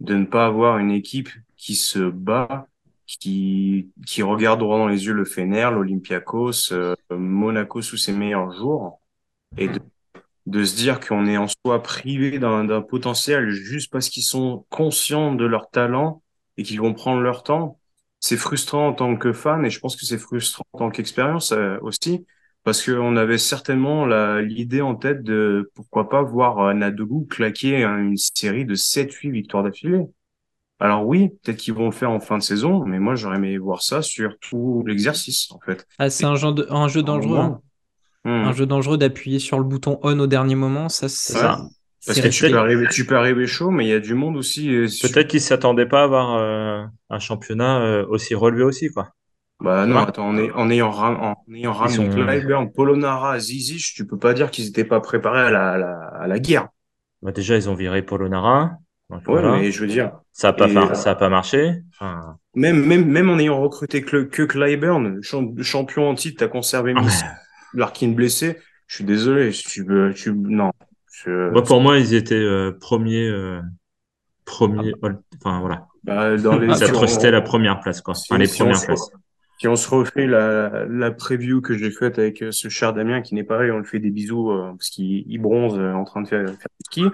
de ne pas avoir une équipe qui se bat, qui qui regarde droit dans les yeux le Fener, l'Olympiakos, euh, Monaco sous ses meilleurs jours, et de, se dire qu'on est en soi privé d'un potentiel juste parce qu'ils sont conscients de leur talent et qu'ils vont prendre leur temps c'est frustrant en tant que fan et je pense que c'est frustrant en tant qu'expérience euh, aussi parce qu'on avait certainement l'idée en tête de pourquoi pas voir euh, claquer une série de 7-8 victoires d'affilée. Alors oui, peut-être qu'ils vont le faire en fin de saison, mais moi j'aurais aimé voir ça sur tout l'exercice en fait. Ah, c'est un, jeu de, un jeu dangereux. Hein. Un jeu dangereux d'appuyer sur le bouton on au dernier moment, ça c'est parce que tu peux, arriver, tu peux arriver chaud, mais il y a du monde aussi. Euh, Peut-être qu'ils s'attendaient pas à avoir euh, un championnat euh, aussi relevé aussi, quoi. Bah non, attends, en, est, en ayant en ayant ramené sont... Clyburn, Polonara, Zizic, tu peux pas dire qu'ils étaient pas préparés à la, à la, à la guerre. Bah déjà, ils ont viré Polonara. Ouais, mais je veux dire. Ça a pas, et, ça a pas marché. Enfin... Même, même, même en ayant recruté que, que Clyburn, champion en titre, t'as conservé Miss, Larkin blessé. Je suis désolé, tu veux, tu, non, bah, pour moi, ils étaient euh, premiers, euh, premiers, ah bah. enfin voilà. Bah, dans les... Ça trustait la première place, quoi. Si, enfin, les si premières places. Si on se refait la, la preview que j'ai faite avec euh, ce cher Damien qui n'est pas vrai, on le fait des bisous euh, parce qu'il bronze euh, en train de faire, faire du ski.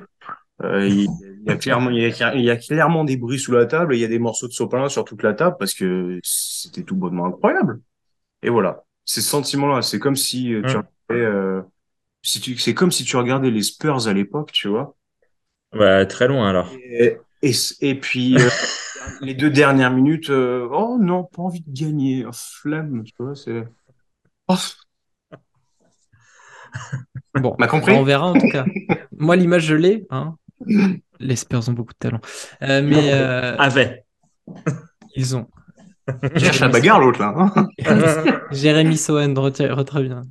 Euh, il, y a clairement, il y a, il y a, clairement des bruits sous la table. Et il y a des morceaux de sopalin sur toute la table parce que c'était tout bonnement incroyable. Et voilà, ces sentiments-là, c'est comme si tu mmh. avais, si tu, c'est comme si tu regardais les Spurs à l'époque, tu vois. Ouais, très loin alors. Et, et, et puis euh, les deux dernières minutes, euh, oh non, pas envie de gagner, oh, flemme, tu vois, c'est. Oh. Bon, compris? on verra en tout cas. Moi, l'image, je l'ai. Hein. Les Spurs ont beaucoup de talent. Euh, mais. Euh... Avait. Ils ont. Il cherche la bagarre, l'autre, là. Hein Jérémy Sohen, retravaille bien.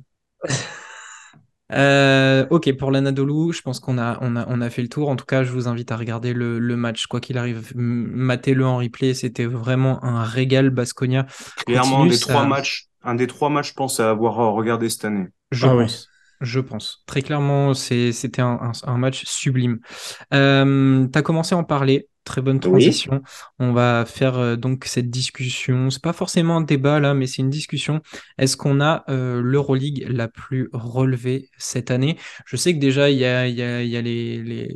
Euh, ok, pour l'Anadolu, je pense qu'on a, on a, on a fait le tour. En tout cas, je vous invite à regarder le, le match. Quoi qu'il arrive, matez-le en replay. C'était vraiment un régal Basconia. Clairement, un des trois matchs, un des trois matchs, je pense, à avoir regardé cette année. Je ah pense. Je pense. Très clairement, c'était un, un, un, match sublime. Euh, tu as commencé à en parler. Très bonne transition. Oui. On va faire euh, donc cette discussion. C'est pas forcément un débat là, mais c'est une discussion. Est-ce qu'on a euh, l'Euroleague la plus relevée cette année? Je sais que déjà il y a, y a, y a les, les,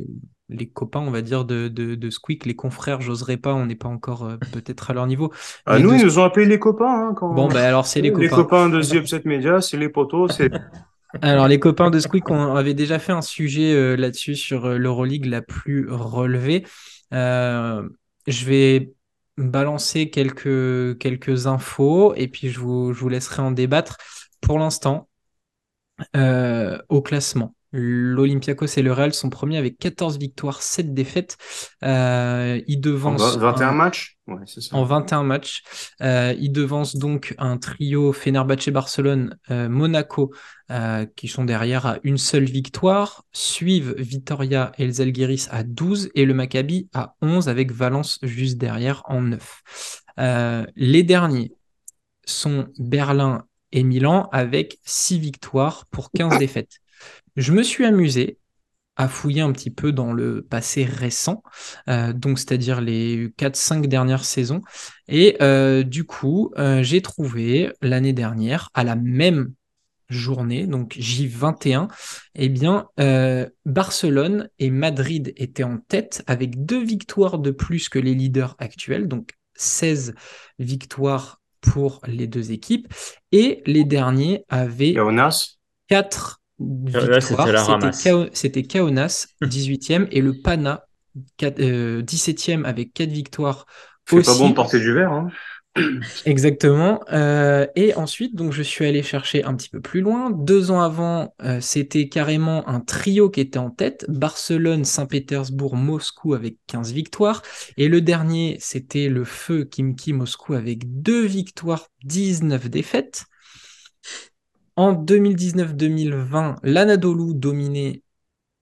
les, copains, on va dire, de, de, de Squeak, les confrères, j'oserais pas, on n'est pas encore euh, peut-être à leur niveau. Ah, nous, de... ils nous ont appelé les copains. Hein, quand... Bon, bah alors c'est les copains. Les copains de The Upset Media, c'est les potos, c'est. Alors, les copains de Squeak, on avait déjà fait un sujet euh, là-dessus sur euh, l'Euroleague la plus relevée. Euh, je vais balancer quelques, quelques infos et puis je vous, je vous laisserai en débattre. Pour l'instant, au classement, L'Olympiakos et le Real sont premiers avec 14 victoires, 7 défaites. Euh, ils devancent en 21 un... matchs? Ouais, ça. En 21 matchs. Euh, ils devancent donc un trio Fenerbahce-Barcelone, euh, Monaco, qui sont derrière à une seule victoire. Suivent Vitoria et les Algiris à 12 et le Maccabi à 11 avec Valence juste derrière en 9. Euh, les derniers sont Berlin et Milan avec 6 victoires pour 15 défaites. Je me suis amusé à fouiller un petit peu dans le passé récent, euh, donc c'est-à-dire les 4-5 dernières saisons. Et euh, du coup, euh, j'ai trouvé l'année dernière, à la même journée, donc J21, eh bien, Barcelone et Madrid étaient en tête avec deux victoires de plus que les leaders actuels, donc 16 victoires pour les deux équipes. Et les derniers avaient 4 c'était Kaunas, 18e, et le Pana, 17e avec 4 victoires. C'est pas bon de porter du verre. Hein Exactement. Euh, et ensuite, donc, je suis allé chercher un petit peu plus loin. Deux ans avant, euh, c'était carrément un trio qui était en tête. Barcelone, Saint-Pétersbourg, Moscou avec 15 victoires. Et le dernier, c'était le feu Kimki Moscou avec deux victoires, 19 défaites. En 2019-2020, l'Anadolu dominait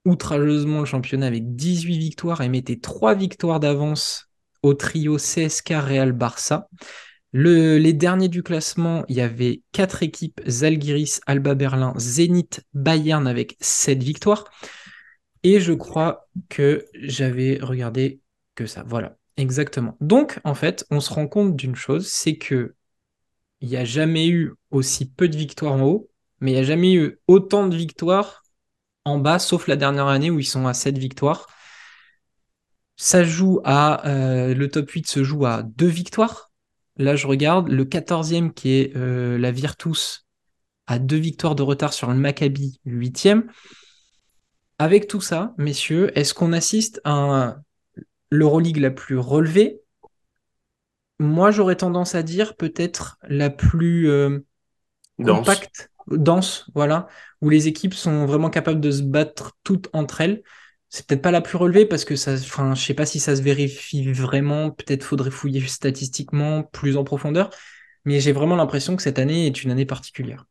outrageusement le championnat avec 18 victoires et mettait 3 victoires d'avance au trio CSK Real Barça. les derniers du classement, il y avait 4 équipes Zalgiris, Alba Berlin, Zenit, Bayern avec 7 victoires. Et je crois que j'avais regardé que ça. Voilà, exactement. Donc, en fait, on se rend compte d'une chose, c'est que il n'y a jamais eu aussi peu de victoires en haut, mais il n'y a jamais eu autant de victoires en bas, sauf la dernière année où ils sont à 7 victoires. Ça joue à. Euh, le top 8 se joue à 2 victoires. Là, je regarde. Le 14e, qui est euh, la Virtus, a 2 victoires de retard sur le Maccabi, 8e. Avec tout ça, messieurs, est-ce qu'on assiste à l'Euroleague la plus relevée? Moi, j'aurais tendance à dire peut-être la plus euh, compacte dense, voilà, où les équipes sont vraiment capables de se battre toutes entre elles. C'est peut-être pas la plus relevée parce que ça, enfin, je sais pas si ça se vérifie vraiment. Peut-être faudrait fouiller statistiquement plus en profondeur. Mais j'ai vraiment l'impression que cette année est une année particulière.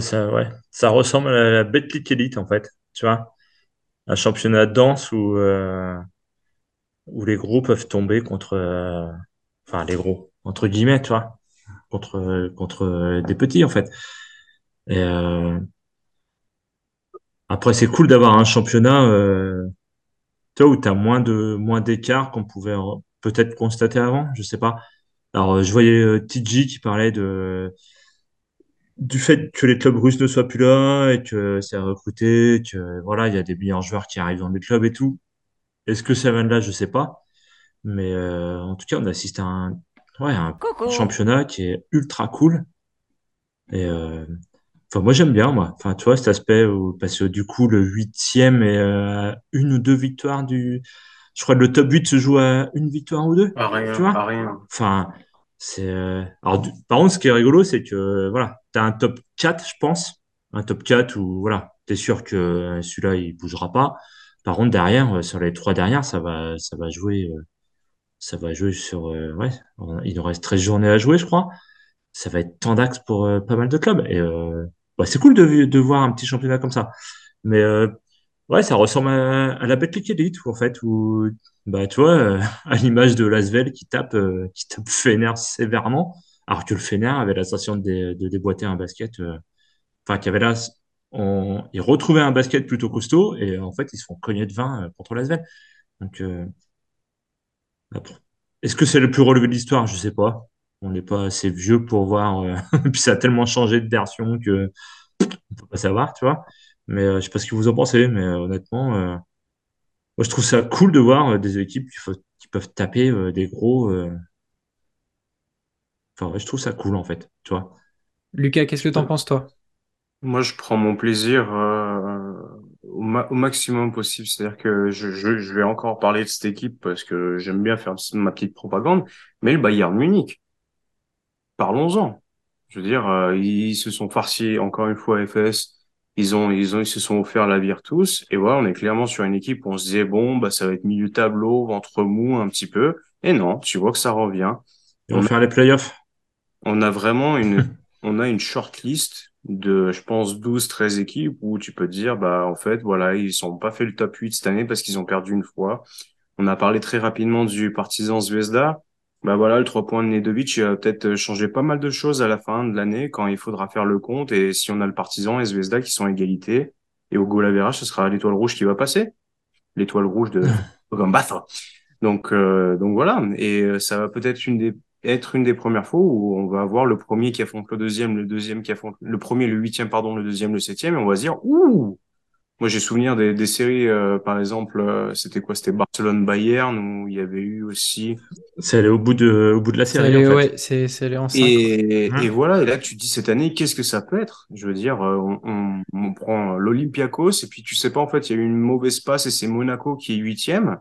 Ça, ouais. ça ressemble à la Betclic Elite en fait, tu vois. Un championnat de danse où, euh, où les gros peuvent tomber contre, euh, enfin les gros, entre guillemets, tu vois contre, contre des petits, en fait. Euh, après, c'est cool d'avoir un championnat euh, où tu as moins de moins d'écart qu'on pouvait peut-être constater avant, je sais pas. Alors, je voyais euh, TG qui parlait de du fait que les clubs russes ne soient plus là et que c'est recruté, que voilà, il y a des meilleurs joueurs qui arrivent dans les clubs et tout. Est-ce que ça vient de là, je sais pas. Mais euh, en tout cas, on assiste à un Ouais, un championnat qui est ultra cool. Et euh, enfin, moi j'aime bien, moi. Enfin, tu vois, cet aspect où, parce que du coup, le huitième est euh, une ou deux victoires du. Je crois que le top 8 se joue à une victoire ou deux. À rien, tu vois? à rien. Enfin, c'est. Euh, alors, par contre, ce qui est rigolo, c'est que voilà, tu as un top 4, je pense. Un top 4 où voilà, tu es sûr que celui-là, il bougera pas. Par contre, derrière, sur les trois derrière, ça va, ça va jouer ça va jouer sur. Euh, ouais, il nous reste 13 journées à jouer, je crois. Ça va être tant d'axes pour euh, pas mal de clubs. Et euh, bah, c'est cool de, voir un petit championnat comme ça. Mais ouais, ça ressemble à, la Betclic Elite, en fait, où, bah, tu vois, à l'image de Lasvel qui tape, qui tape Fener sévèrement, alors que le Fener avait la de, déboîter un basket. Enfin, qui avait là. On, ils retrouvaient un basket plutôt costaud et en fait, ils se font cogner de 20 contre Lasvel. Donc, est-ce que c'est le plus relevé de l'histoire? Je sais pas. On n'est pas assez vieux pour voir. Euh, puis ça a tellement changé de version que on peut pas savoir, tu vois. Mais euh, je sais pas ce que vous en pensez, mais euh, honnêtement, moi je trouve ça cool de voir des équipes qui, peuvent taper des gros. Enfin, je trouve ça cool en fait, tu vois. Lucas, qu'est-ce que tu en penses toi? Moi, je prends mon plaisir au, maximum possible. C'est-à-dire que je, je, je, vais encore parler de cette équipe parce que j'aime bien faire ma petite propagande. Mais le Bayern Munich, parlons-en. Je veux dire, euh, ils se sont farcis encore une fois à FS. Ils ont, ils ont, ils se sont offert la Virtus. Et voilà, on est clairement sur une équipe où on se disait bon, bah ça va être milieu tableau, ventre mou un petit peu. Et non, tu vois que ça revient. Ils vont faire les playoffs? On a vraiment une, on a une shortlist de, je pense, 12, 13 équipes où tu peux te dire, bah, en fait, voilà, ils sont pas fait le top 8 cette année parce qu'ils ont perdu une fois. On a parlé très rapidement du Partizan Zvezda. Bah voilà, le 3 points de Nedovic va peut-être changer pas mal de choses à la fin de l'année quand il faudra faire le compte. Et si on a le Partizan et Zvezda qui sont à égalité, et au goal ce sera l'étoile rouge qui va passer. L'étoile rouge de Gambatra. Donc, euh, donc voilà. Et euh, ça va peut-être une des être une des premières fois où on va avoir le premier qui affronte le deuxième, le deuxième qui affronte le premier, le huitième, pardon, le deuxième, le septième, et on va se dire, ouh, moi j'ai souvenir des, des séries, euh, par exemple, euh, c'était quoi, c'était Barcelone-Bayern où il y avait eu aussi. C'est allé au bout de, au bout de la série. en fait. Ouais, c'est, c'est allé en. Et, et voilà, et là tu te dis cette année, qu'est-ce que ça peut être? Je veux dire, euh, on, on, on prend l'Olympiakos et puis tu sais pas en fait, il y a eu une mauvaise passe et c'est Monaco qui est huitième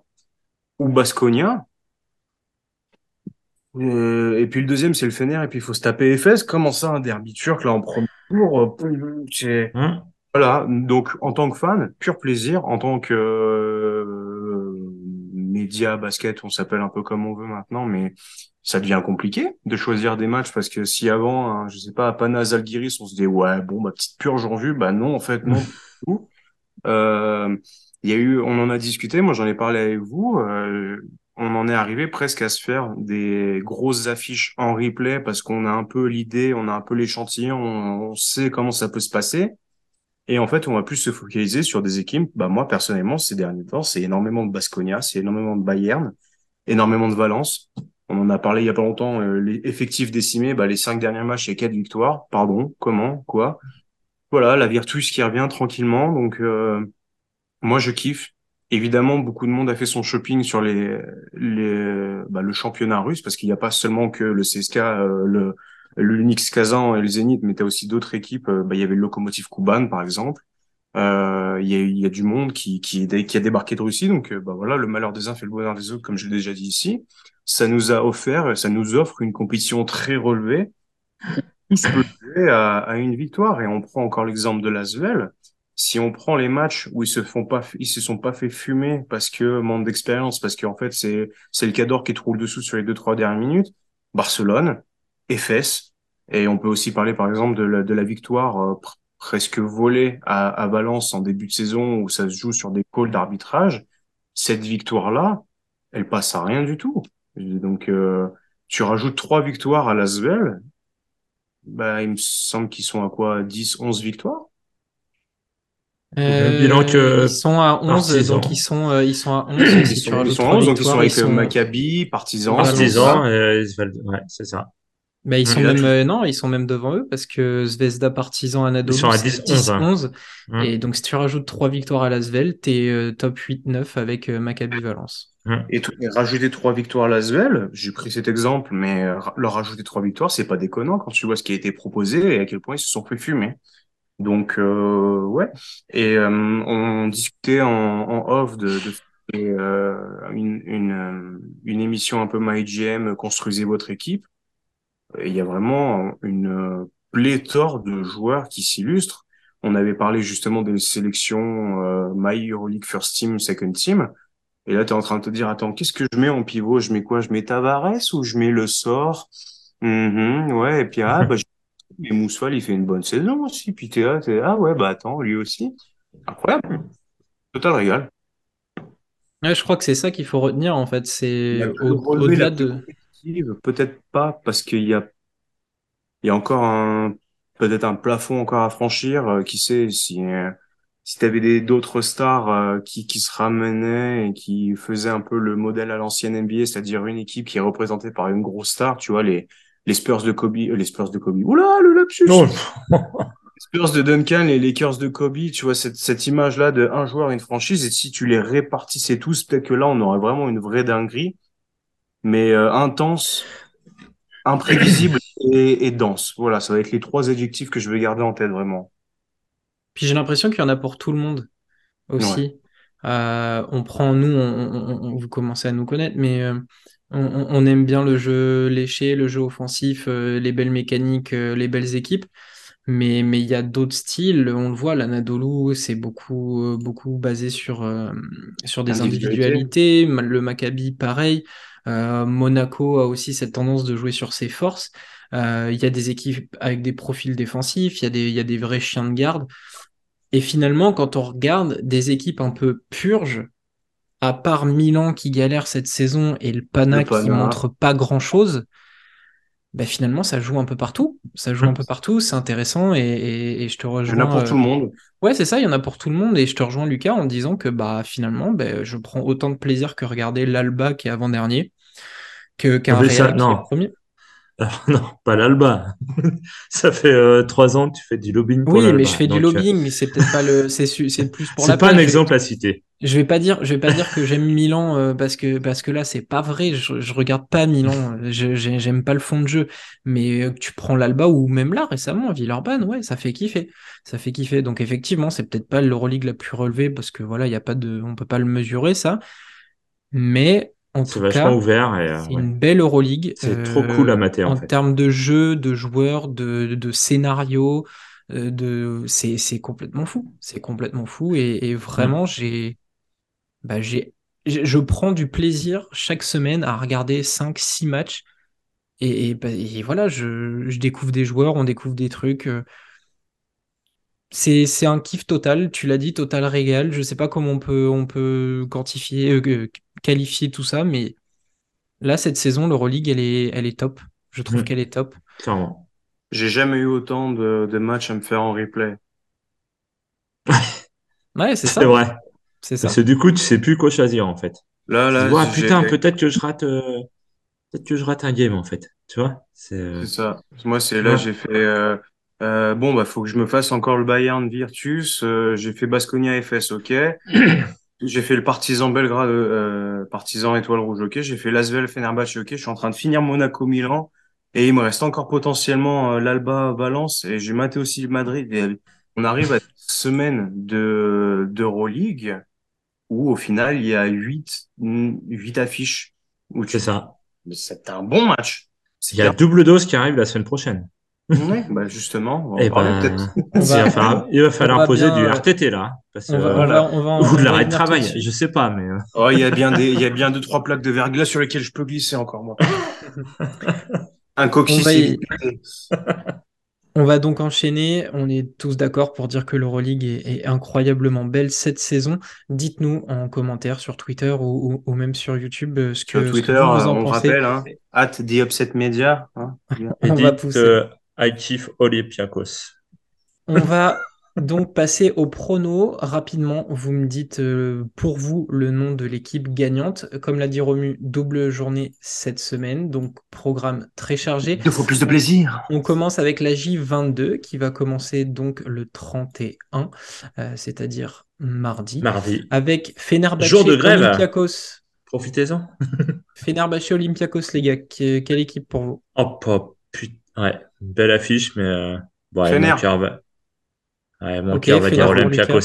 ou Basconia euh, et puis le deuxième, c'est le Fener, et puis il faut se taper FS. Comment ça, un derby turc, là, en premier tour euh, hein Voilà, donc en tant que fan, pur plaisir. En tant que euh, Dia Basket, on s'appelle un peu comme on veut maintenant, mais ça devient compliqué de choisir des matchs parce que si avant, hein, je sais pas, à Panaz Algiris, on se dit ouais, bon, ma petite purge en vue, bah non, en fait, non. euh, il y a eu, on en a discuté, moi j'en ai parlé avec vous, euh, on en est arrivé presque à se faire des grosses affiches en replay parce qu'on a un peu l'idée, on a un peu l'échantillon, on, sait comment ça peut se passer. Et en fait, on va plus se focaliser sur des équipes. Bah, moi, personnellement, ces derniers temps, c'est énormément de Basconia, c'est énormément de Bayern, énormément de Valence. On en a parlé il y a pas longtemps, euh, les effectifs décimés, bah, les cinq derniers matchs, a quatre victoires. Pardon, comment, quoi? Voilà, la Virtus qui revient tranquillement. Donc, euh, moi, je kiffe. Évidemment, beaucoup de monde a fait son shopping sur les, les, bah, le championnat russe parce qu'il n'y a pas seulement que le CSK, euh, le, l'Unix Kazan et le Zénith, mais tu as aussi d'autres équipes. Euh, bah, il y avait le Lokomotiv Kuban, par exemple. Euh, il y, a, y a du monde qui, qui, qui a débarqué de Russie. Donc, bah, voilà, le malheur des uns fait le bonheur des autres, comme je l'ai déjà dit ici. Ça nous a offert, ça nous offre une compétition très relevée. Tout se peut à, à une victoire. Et on prend encore l'exemple de l'Asvel si on prend les matchs où ils se font pas, ils se sont pas fait fumer parce que manque d'expérience, parce qu'en fait c'est c'est le Cador qui te roule dessous sur les deux trois dernières minutes. Barcelone, Efes, et on peut aussi parler par exemple de la, de la victoire euh, presque volée à, à Valence en début de saison où ça se joue sur des calls d'arbitrage. Cette victoire là, elle passe à rien du tout. Donc euh, tu rajoutes trois victoires à l'Asvel, bah il me semble qu'ils sont à quoi 10 11 victoires? Euh, bilan que ils sont à 11, donc ils sont, euh, ils sont à 11. ils, sont, ils sont à 11, donc ils sont avec ils sont... Maccabi, Partizan. Partizan, euh, ouais, c'est ça. Mais ils sont même, euh, non, ils sont même devant eux parce que Zvezda, Partizan, Anadolu, ils sont à 10, 10 11. 11 hein. Et donc, si tu rajoutes 3 victoires à Lasvel, t'es euh, top 8-9 avec euh, Maccabi Valence. Et, et, rajouter 3 victoires à Lasvel, j'ai pris cet exemple, mais leur rajouter 3 victoires, c'est pas déconnant quand tu vois ce qui a été proposé et à quel point ils se sont fait fumer. Donc euh, ouais. Et euh, on discutait en, en off de, de euh, une, une, une, émission un peu MyGM, construisez votre équipe. Et il y a vraiment une pléthore de joueurs qui s'illustrent. On avait parlé justement des sélections euh, My EuroLeague First Team, Second Team. Et là, tu es en train de te dire, attends, qu'est-ce que je mets en pivot? Je mets quoi? Je mets Tavares ou je mets le sort? Mm Ouais, et puis ah, bah, et Moussoil, il fait une bonne saison aussi. Puis t'es là, t'es ah ouais, bah attends, lui aussi. Incroyable. Total régal. Ouais, je crois que c'est ça qu'il faut retenir en fait. C'est au-delà de. Peut-être pas, parce qu'il y a, il y a encore un, peut-être un plafond encore à franchir. Euh, qui sait si, euh, si tu avais d'autres stars euh, qui, qui se ramenaient et qui faisaient un peu le modèle à l'ancienne NBA, c'est-à-dire une équipe qui est représentée par une grosse star, tu vois, les, les Spurs de Kobe, euh, les Spurs de Kobe. Oula, le lapsus. Non. les Spurs de Duncan, les Lakers de Kobe, tu vois cette, cette image-là de un joueur, une franchise, et si tu les répartissais tous, peut-être que là, on aurait vraiment une vraie dinguerie, mais euh, intense, imprévisible et, et dense. Voilà, ça va être les trois adjectifs que je vais garder en tête vraiment. Puis j'ai l'impression qu'il y en a pour tout le monde aussi. Ouais. Euh, on prend, nous, on, on, on, vous commencez à nous connaître, mais euh, on, on, aime bien le jeu léché, le jeu offensif, euh, les belles mécaniques, euh, les belles équipes. Mais mais il y a d'autres styles. On le voit, l'Anadolu, c'est beaucoup euh, beaucoup basé sur sur des individualités. Le Maccabi, pareil. Monaco a aussi cette tendance de jouer sur ses forces. Il y a des équipes avec des profils défensifs. Il y a des il y a des vrais chiens de garde. Et finalement, quand on regarde des équipes un peu purges, à part Milan qui galère cette saison et le Pana, le Pana. qui montre pas grand chose, bah finalement ça joue un peu partout. Ça joue un peu partout, c'est intéressant et, et, et, je te rejoins. Il y en a pour euh... tout le monde. Ouais, c'est ça, il y en a pour tout le monde et je te rejoins Lucas en disant que bah finalement bah, je prends autant de plaisir que regarder l'Alba qui est avant-dernier que qu'un Real ça, qui est premier. Alors, non, pas l'Alba. ça fait euh, trois ans que tu fais du lobbying pour Oui, mais je fais du lobbying, euh... mais c'est peut-être pas le, c'est c'est plus pour la. C'est pas un exemple à citer. Je vais pas dire, je vais pas dire que j'aime Milan euh, parce que parce que là c'est pas vrai. Je, je regarde pas Milan. Je j'aime pas le fond de jeu. Mais euh, tu prends l'Alba ou même là récemment Villeurbanne, ouais, ça fait kiffer. Ça fait kiffer. Donc effectivement, c'est peut-être pas l'Euroleague la plus relevée parce que voilà, il y a pas de, on peut pas le mesurer ça. Mais en tout vachement cas, ouvert et, c'est une belle Euroleague. C'est euh, trop cool à mater en, en fait. termes de jeu, de joueurs, de, de scénario, de c'est c'est complètement fou. C'est complètement fou et, et vraiment j'ai bah, j'ai je, prends du plaisir chaque semaine à regarder 5-6 matchs. Et, et, bah, et voilà, je, je découvre des joueurs, on découvre des trucs. euh, C'est, c'est un kiff total, tu l'as dit, total régal. Je sais pas comment on peut, on peut quantifier, euh, qualifier tout ça, mais là, cette saison, l'Euroleague, elle est, elle est top. Je trouve Mm. qu'elle est top. Clairement. J'ai jamais eu autant de, de matchs à me faire en replay. Ouais, c'est ça. C'est vrai. C'est ça. Parce que du coup, tu sais plus quoi choisir, en fait. Là, Tu là, putain, peut-être que je rate, euh, peut-être que je rate un game, en fait. Tu vois? C'est, euh, C'est ça. Moi, c'est là, j'ai fait. euh, euh, bon, bah, faut que je me fasse encore le Bayern Virtus. euh, j'ai fait Basconia FS, ok. J'ai fait le Partizan Belgrade, euh, Partizan Étoile Rouge, ok. J'ai fait Lasvel Fenerbahçe, ok. Je suis en train de finir Monaco Milan et il me reste encore potentiellement euh, l'Alba Valence et j'ai maté aussi le Madrid. Et on arrive à une semaine de d'Euroleague où au final il y a huit huit affiches où tu c'est ça. Mais c'est un bon match. Il y a double dose qui arrive la semaine prochaine. Ouais, bah justement, on va en Eh ben, il va- falloir, il va falloir va poser bien, du euh, RTT, là. Parce que, On va, on voilà. va- on va- Ou on de va l'arrêt de travail, de je sais pas, mais euh, Oh, il y a bien des, il y a bien deux, trois plaques de verglas sur lesquelles je peux glisser encore, moi. Un coccyx. On va donc enchaîner. On est tous d'accord pour dire que l'Euroleague est, est incroyablement belle cette saison. Dites-nous en commentaire sur Twitter ou, ou- ou même sur YouTube euh, ce que, Sur ce que Twitter, vous, vous euh, en on le pensez. rappelle, hein. At the upset media. hein. On va pousser. euh, I kiff Olympiakos. On va donc passer au prono rapidement. Vous me dites euh, pour vous le nom de l'équipe gagnante. Comme l'a dit Romu, double journée cette semaine, donc programme très chargé. Il faut plus de plaisir. On commence avec la J22 qui va commencer donc le 31, euh, c'est-à-dire mardi, Mardi. avec Fenerbahçe Jour de grève. Olympiakos. Profitez-en. Fenerbahçe Olympiakos, les gars. Que- quelle équipe pour vous? Oh, pas, putain. Ouais, belle affiche, mais euh, bon, ouais, mon va. Cœur dire pour Olympiakos.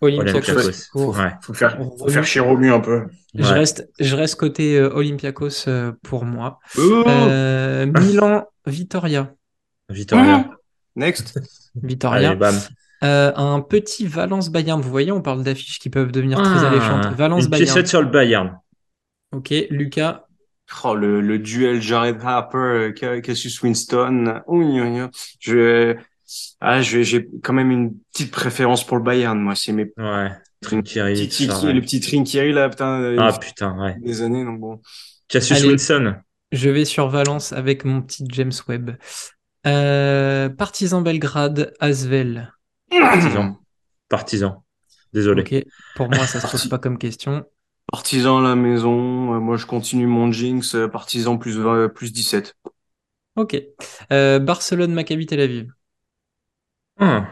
Olympiakos. Pour- Ouais. Faut faire, faut faire Romu. chier Romu un peu. Je, Ouais. reste, je reste côté euh, Olympiakos euh, pour moi. Oh Euh, Milan, Vitoria. Victoria. Next. Vitoria. Allez, bam. Euh, un petit Valence-Bayern. Vous voyez, on parle d'affiches qui peuvent devenir très Ah, alléchantes. Valence-Bayern. sur le Bayern. Ok, Lucas. Oh, le, le duel Jared Harper, Ca- Cassius Winston. Gna. Je, ah, j'ai quand même une petite préférence pour le Bayern, moi. C'est mes Ouais. Trinkieri. ouais. le petit Trinkieri, là, putain, euh, Ah, putain, ouais. Des années, donc bon. Cassius Allez. Winston. Je vais sur Valence avec mon petit James Webb. Euh, Partizan Belgrade, Asvel. Partisan. Partisan. Désolé. Ok, pour moi, ça se pose pas comme question. Partisan à la maison. euh, moi, je continue mon jinx. euh, Partisan plus, 20, plus 17. Ok. Euh, Barcelone, Maccabi Tel Aviv. Ah.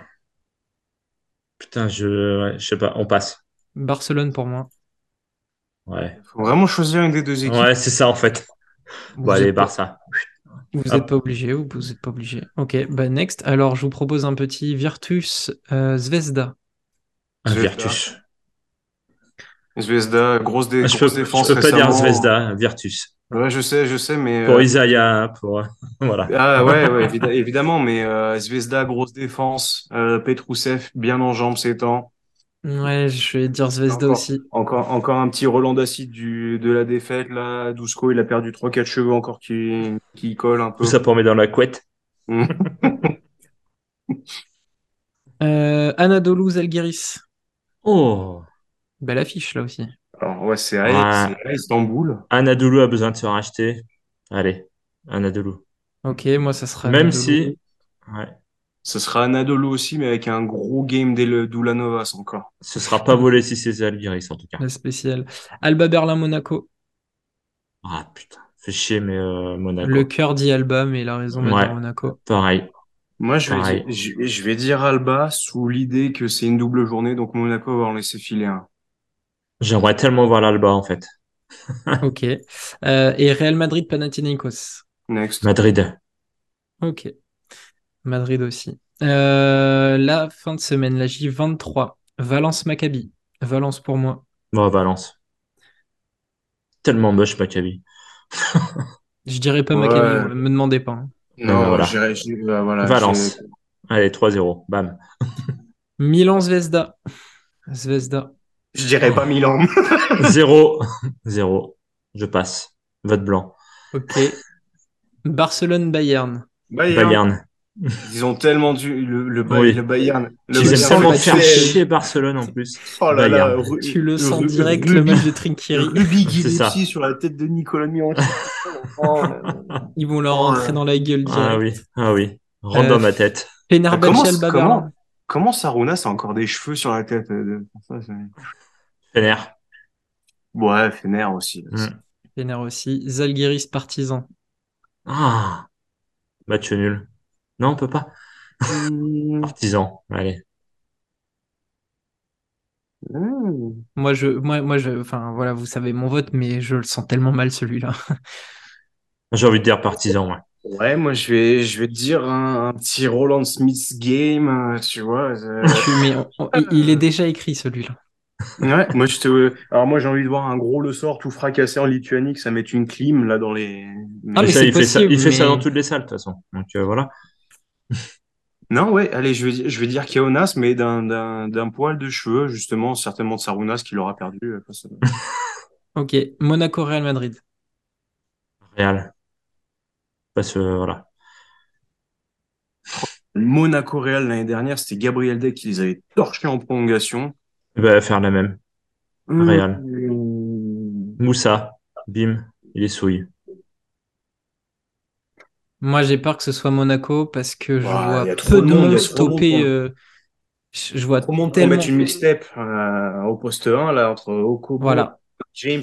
Putain, je, ouais, je sais pas, on passe. Barcelone pour moi. Ouais. Faut vraiment choisir une des deux équipes. Ouais, c'est ça en fait. Vous Bon, allez, êtes pas- Barça. Vous Hop. n'êtes pas obligé ou vous n'êtes pas obligé. Ok, bah next. Alors, je vous propose un petit Virtus euh, Zvezda. Un Zvezda. Virtus. Zvezda, grosse, dé Je peux, grosse je défense peux pas dire récemment. Zvezda, Virtus. Ouais, je sais, je sais, mais. Pour euh, Isaiah, pour. Voilà. Ah ouais, ouais, évid- évidemment, mais euh, Zvezda, grosse défense. Euh, Petrousev, bien en jambes ces temps. Ouais, je vais dire Zvezda Encore. aussi. Encore, encore un petit Roland d'acide du, de la défaite, là. Dusko, il a perdu 3-4 cheveux encore qui, qui collent un peu. Tout ça pour mettre dans la couette. Euh, Anadolu Zalgiris. Oh. Belle affiche là aussi. Alors, ouais, c'est à, Ouais. Istanbul. Anadolu a besoin de se racheter. Allez, Anadolu. Ok, moi ça sera Même Anadolu. si. Ouais. Ce sera Anadolu aussi, mais avec un gros game d'Ulanovas encore. Ce sera pas volé si c'est Zalgiris en tout cas. La spéciale. Alba Berlin Monaco. Ah putain, fait chier mais euh, Monaco. Le cœur dit Alba, mais il a raison de Ouais. dire Monaco. Pareil. Moi, je vais, dire, je, je vais dire Alba sous l'idée que c'est une double journée, donc Monaco va en laisser filer un. J'aimerais tellement voir l'Alba en fait. Ok. Euh, et Real Madrid Panathinaikos. Next. Madrid. Ok. Madrid aussi. Euh, la fin de semaine, la J23. Valence Maccabi. Valence pour moi. Bon, Valence. Tellement moche Maccabi. Je dirais pas Ouais. Maccabi, me demandez pas. hein. Non, voilà. euh, voilà, Valence. Allez, 3-0. Bam. Milan Zvezda. Zvezda. Je dirais pas Milan. Zéro. Zéro. Je passe. Vote blanc. Ok. Barcelone-Bayern. Bayern. Bayern. Ils ont tellement dû le, le, Bay- Oui. le Bayern. Le Ils Bayern, tellement le faire chier Barcelone en plus. Oh là là, Tu le sens direct, le match de Trinkieri. Gillespie sur la tête de Nicolas. Oh là. Ils vont leur Oh, rentrer ouais. dans la gueule direct. Ah oui. Ah oui. Rentre Euh, dans ma tête. Fenerbahçe, Comment- Alba comment-. Comment Sarunas a encore des cheveux sur la tête euh, de ça, Fener. Ouais, Fener aussi. Mm. Fener aussi. Zalgiris, Partizan. Ah. Match nul. Non, on peut pas. Mm. Partisan. Allez. Mm. Moi, je, moi, moi, je, enfin, voilà, vous savez mon vote, mais je le sens tellement mal celui-là. J'ai envie de dire partisan, ouais. Ouais, moi je vais, je vais te dire un, un petit Roland Smith game, euh, tu vois. euh, Tu- mais on- on- il- est déjà écrit celui-là. Ouais, moi je te. Alors moi j'ai envie de voir un gros le sort tout fracassé en Lituanie, que ça mette une clim là dans les. Ah, mais ça, c'est il fait ça, possible, il fait ça dans toutes les salles, de toute façon. Donc euh, voilà. Non, ouais, allez, je vais, je vais dire Keonas, mais d'un, d'un, d'un poil de cheveux, justement, certainement de Sarunas qui l'aura perdu. Ok. Monaco, Real Madrid. Real. Parce que voilà. Monaco Real l'année dernière, c'était Gabriel Deck qui les avait torchés en prolongation. Il va faire la même. Real. Mmh. Moussa. Bim. Il est souille. Moi, j'ai peur que ce soit Monaco parce que je vois peu de de monde, stopper. euh, je vois pour tellement. mettre une mixtape euh, au poste 1, là, entre Okobo, Voilà, James.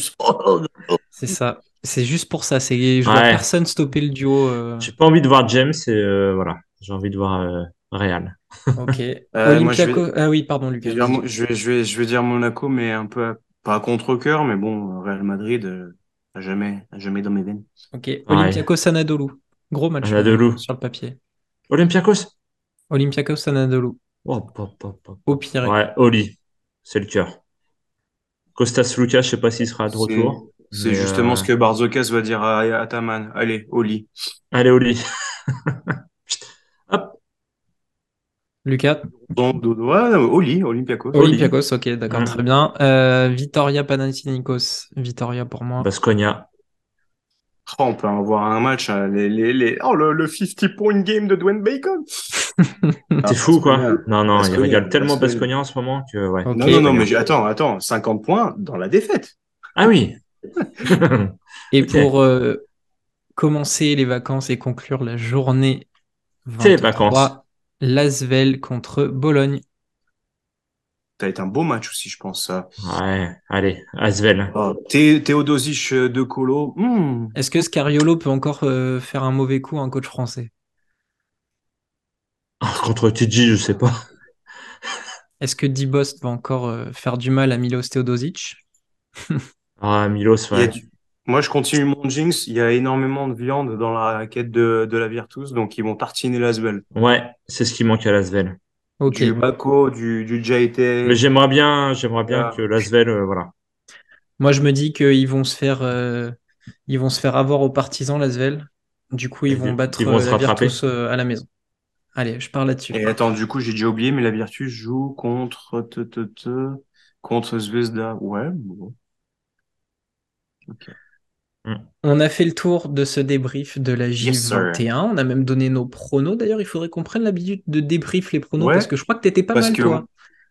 C'est ça. C'est juste pour ça. C'est, je vois Ouais. personne stopper le duo. euh, J'ai pas envie de voir James et euh, voilà. J'ai envie de voir euh, Real. Ok. Euh, moi, je vais- Ah oui, pardon, Je Lucas. vais, dire, je vais, je vais, je vais dire Monaco, mais un peu, à- pas à contre-cœur, mais bon, Real Madrid, euh, à jamais, à jamais dans mes veines. Ok. Olympiakos Anadolu. Gros match Anadolu. sur le papier. Olympiakos? Olympiakos Anadolu. Oh, pop, pop, pop. Au pire. Ouais, Oli. C'est le cœur. Costas Lucas, je sais pas s'il sera de retour. C'est justement euh, ce que Barzokas va dire à à Ataman. Allez, au lit. Allez, Oli. Hop. Lucas. Bon, ouais, au lit, Olympiakos. Olympiakos, ok, d'accord, Mm. très bien. Euh, Vitoria Panathinaikos. Vitoria pour moi. Basconia. Oh, on peut avoir un match, hein, les, les, les... Oh, le, le 50 point game de Dwayne Bacon. T'es fou, quoi. Non, non, il Basconia, régale tellement Basconia. Basconia en ce moment que, ouais. Non, non, non, mais attends, attends, 50 points dans la défaite. Ah oui. Et pour euh, commencer les vacances et conclure la journée C'est les 23, vacances. Lasvel contre Bologne. Ça va être un beau match aussi, je pense. ouais, allez, Asvel. Oh, Thé- Théodosic de Colo. hmm. Est-ce que Scariolo peut encore euh, faire un mauvais coup à un coach français? Ah, Contre TG, je sais pas. Est-ce que Dibost va encore euh, faire du mal à Milos Teodosic Ah, Milos, ouais. du- Moi, je continue mon jinx. Il y a énormément de viande dans la quête de, de la Virtus, donc ils vont tartiner l'Asvel. Ouais, c'est ce qui manque à l'Asvel. Ok. Du Bako, du, du Jaité. Mais j'aimerais bien, j'aimerais bien Ah. que l'Asvel, euh, voilà. Moi, je me dis qu'ils vont se faire, euh, ils vont se faire avoir aux partisans, Lasvel. Du coup, ils Et vont ils- battre ils vont euh, se la rattraper. Virtus euh, à la maison. Allez, je pars là-dessus. Et attends, du coup, j'ai déjà oublié, mais la Virtus joue contre, te, te, te, contre Zvezda. Ouais, bon. On a fait le tour de ce débrief de la Yes, sir. J21. On a même donné nos pronos. D'ailleurs, il faudrait qu'on prenne l'habitude de débrief les pronos Ouais. parce que je crois que t'étais pas Parce mal, que, toi.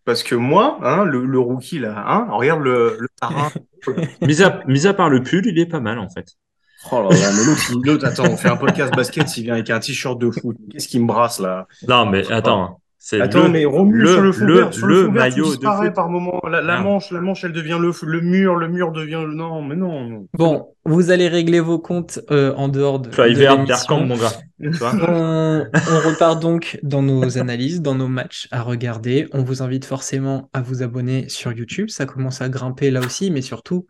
parce que moi, hein, le, le rookie, là, hein, regarde le, le parrain. Mis à, mis à part le pull, il est pas mal, en fait. Oh là là, mais l'autre, attends, on fait un podcast basket, s'il vient avec un t-shirt de foot. Qu'est-ce qui me brasse, là? Non, mais attends. C'est Attends, le, mais remue le, sur le fond le, vert, sur le le, fond vert, tu maillot de foot. par moment. La, la Merde. manche, la manche, elle devient le, le mur, le mur devient le, non, mais non, non. Bon, vous allez régler vos comptes euh, en dehors de, l'émission. Bergkamp, mon gars. Tu On, on repart donc dans nos analyses, dans nos matchs à regarder. On vous invite forcément à vous abonner sur YouTube. Ça commence à grimper là aussi, mais surtout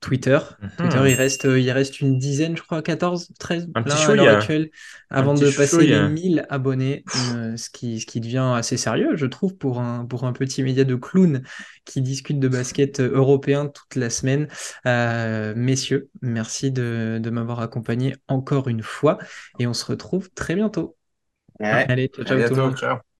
Twitter. Twitter, Mhm. il reste, il reste une dizaine, je crois, 14, 13, Un là, petit à chouïa. l'heure actuelle, avant de passer les 1000 abonnés, euh, ce qui, ce qui devient assez sérieux, je trouve, pour un, pour un petit média de clown qui discute de basket européen toute la semaine. Euh, messieurs, merci de, de m'avoir accompagné encore une fois et on se retrouve très bientôt. Ouais. Allez, ciao, À ciao tout bientôt, monde. ciao.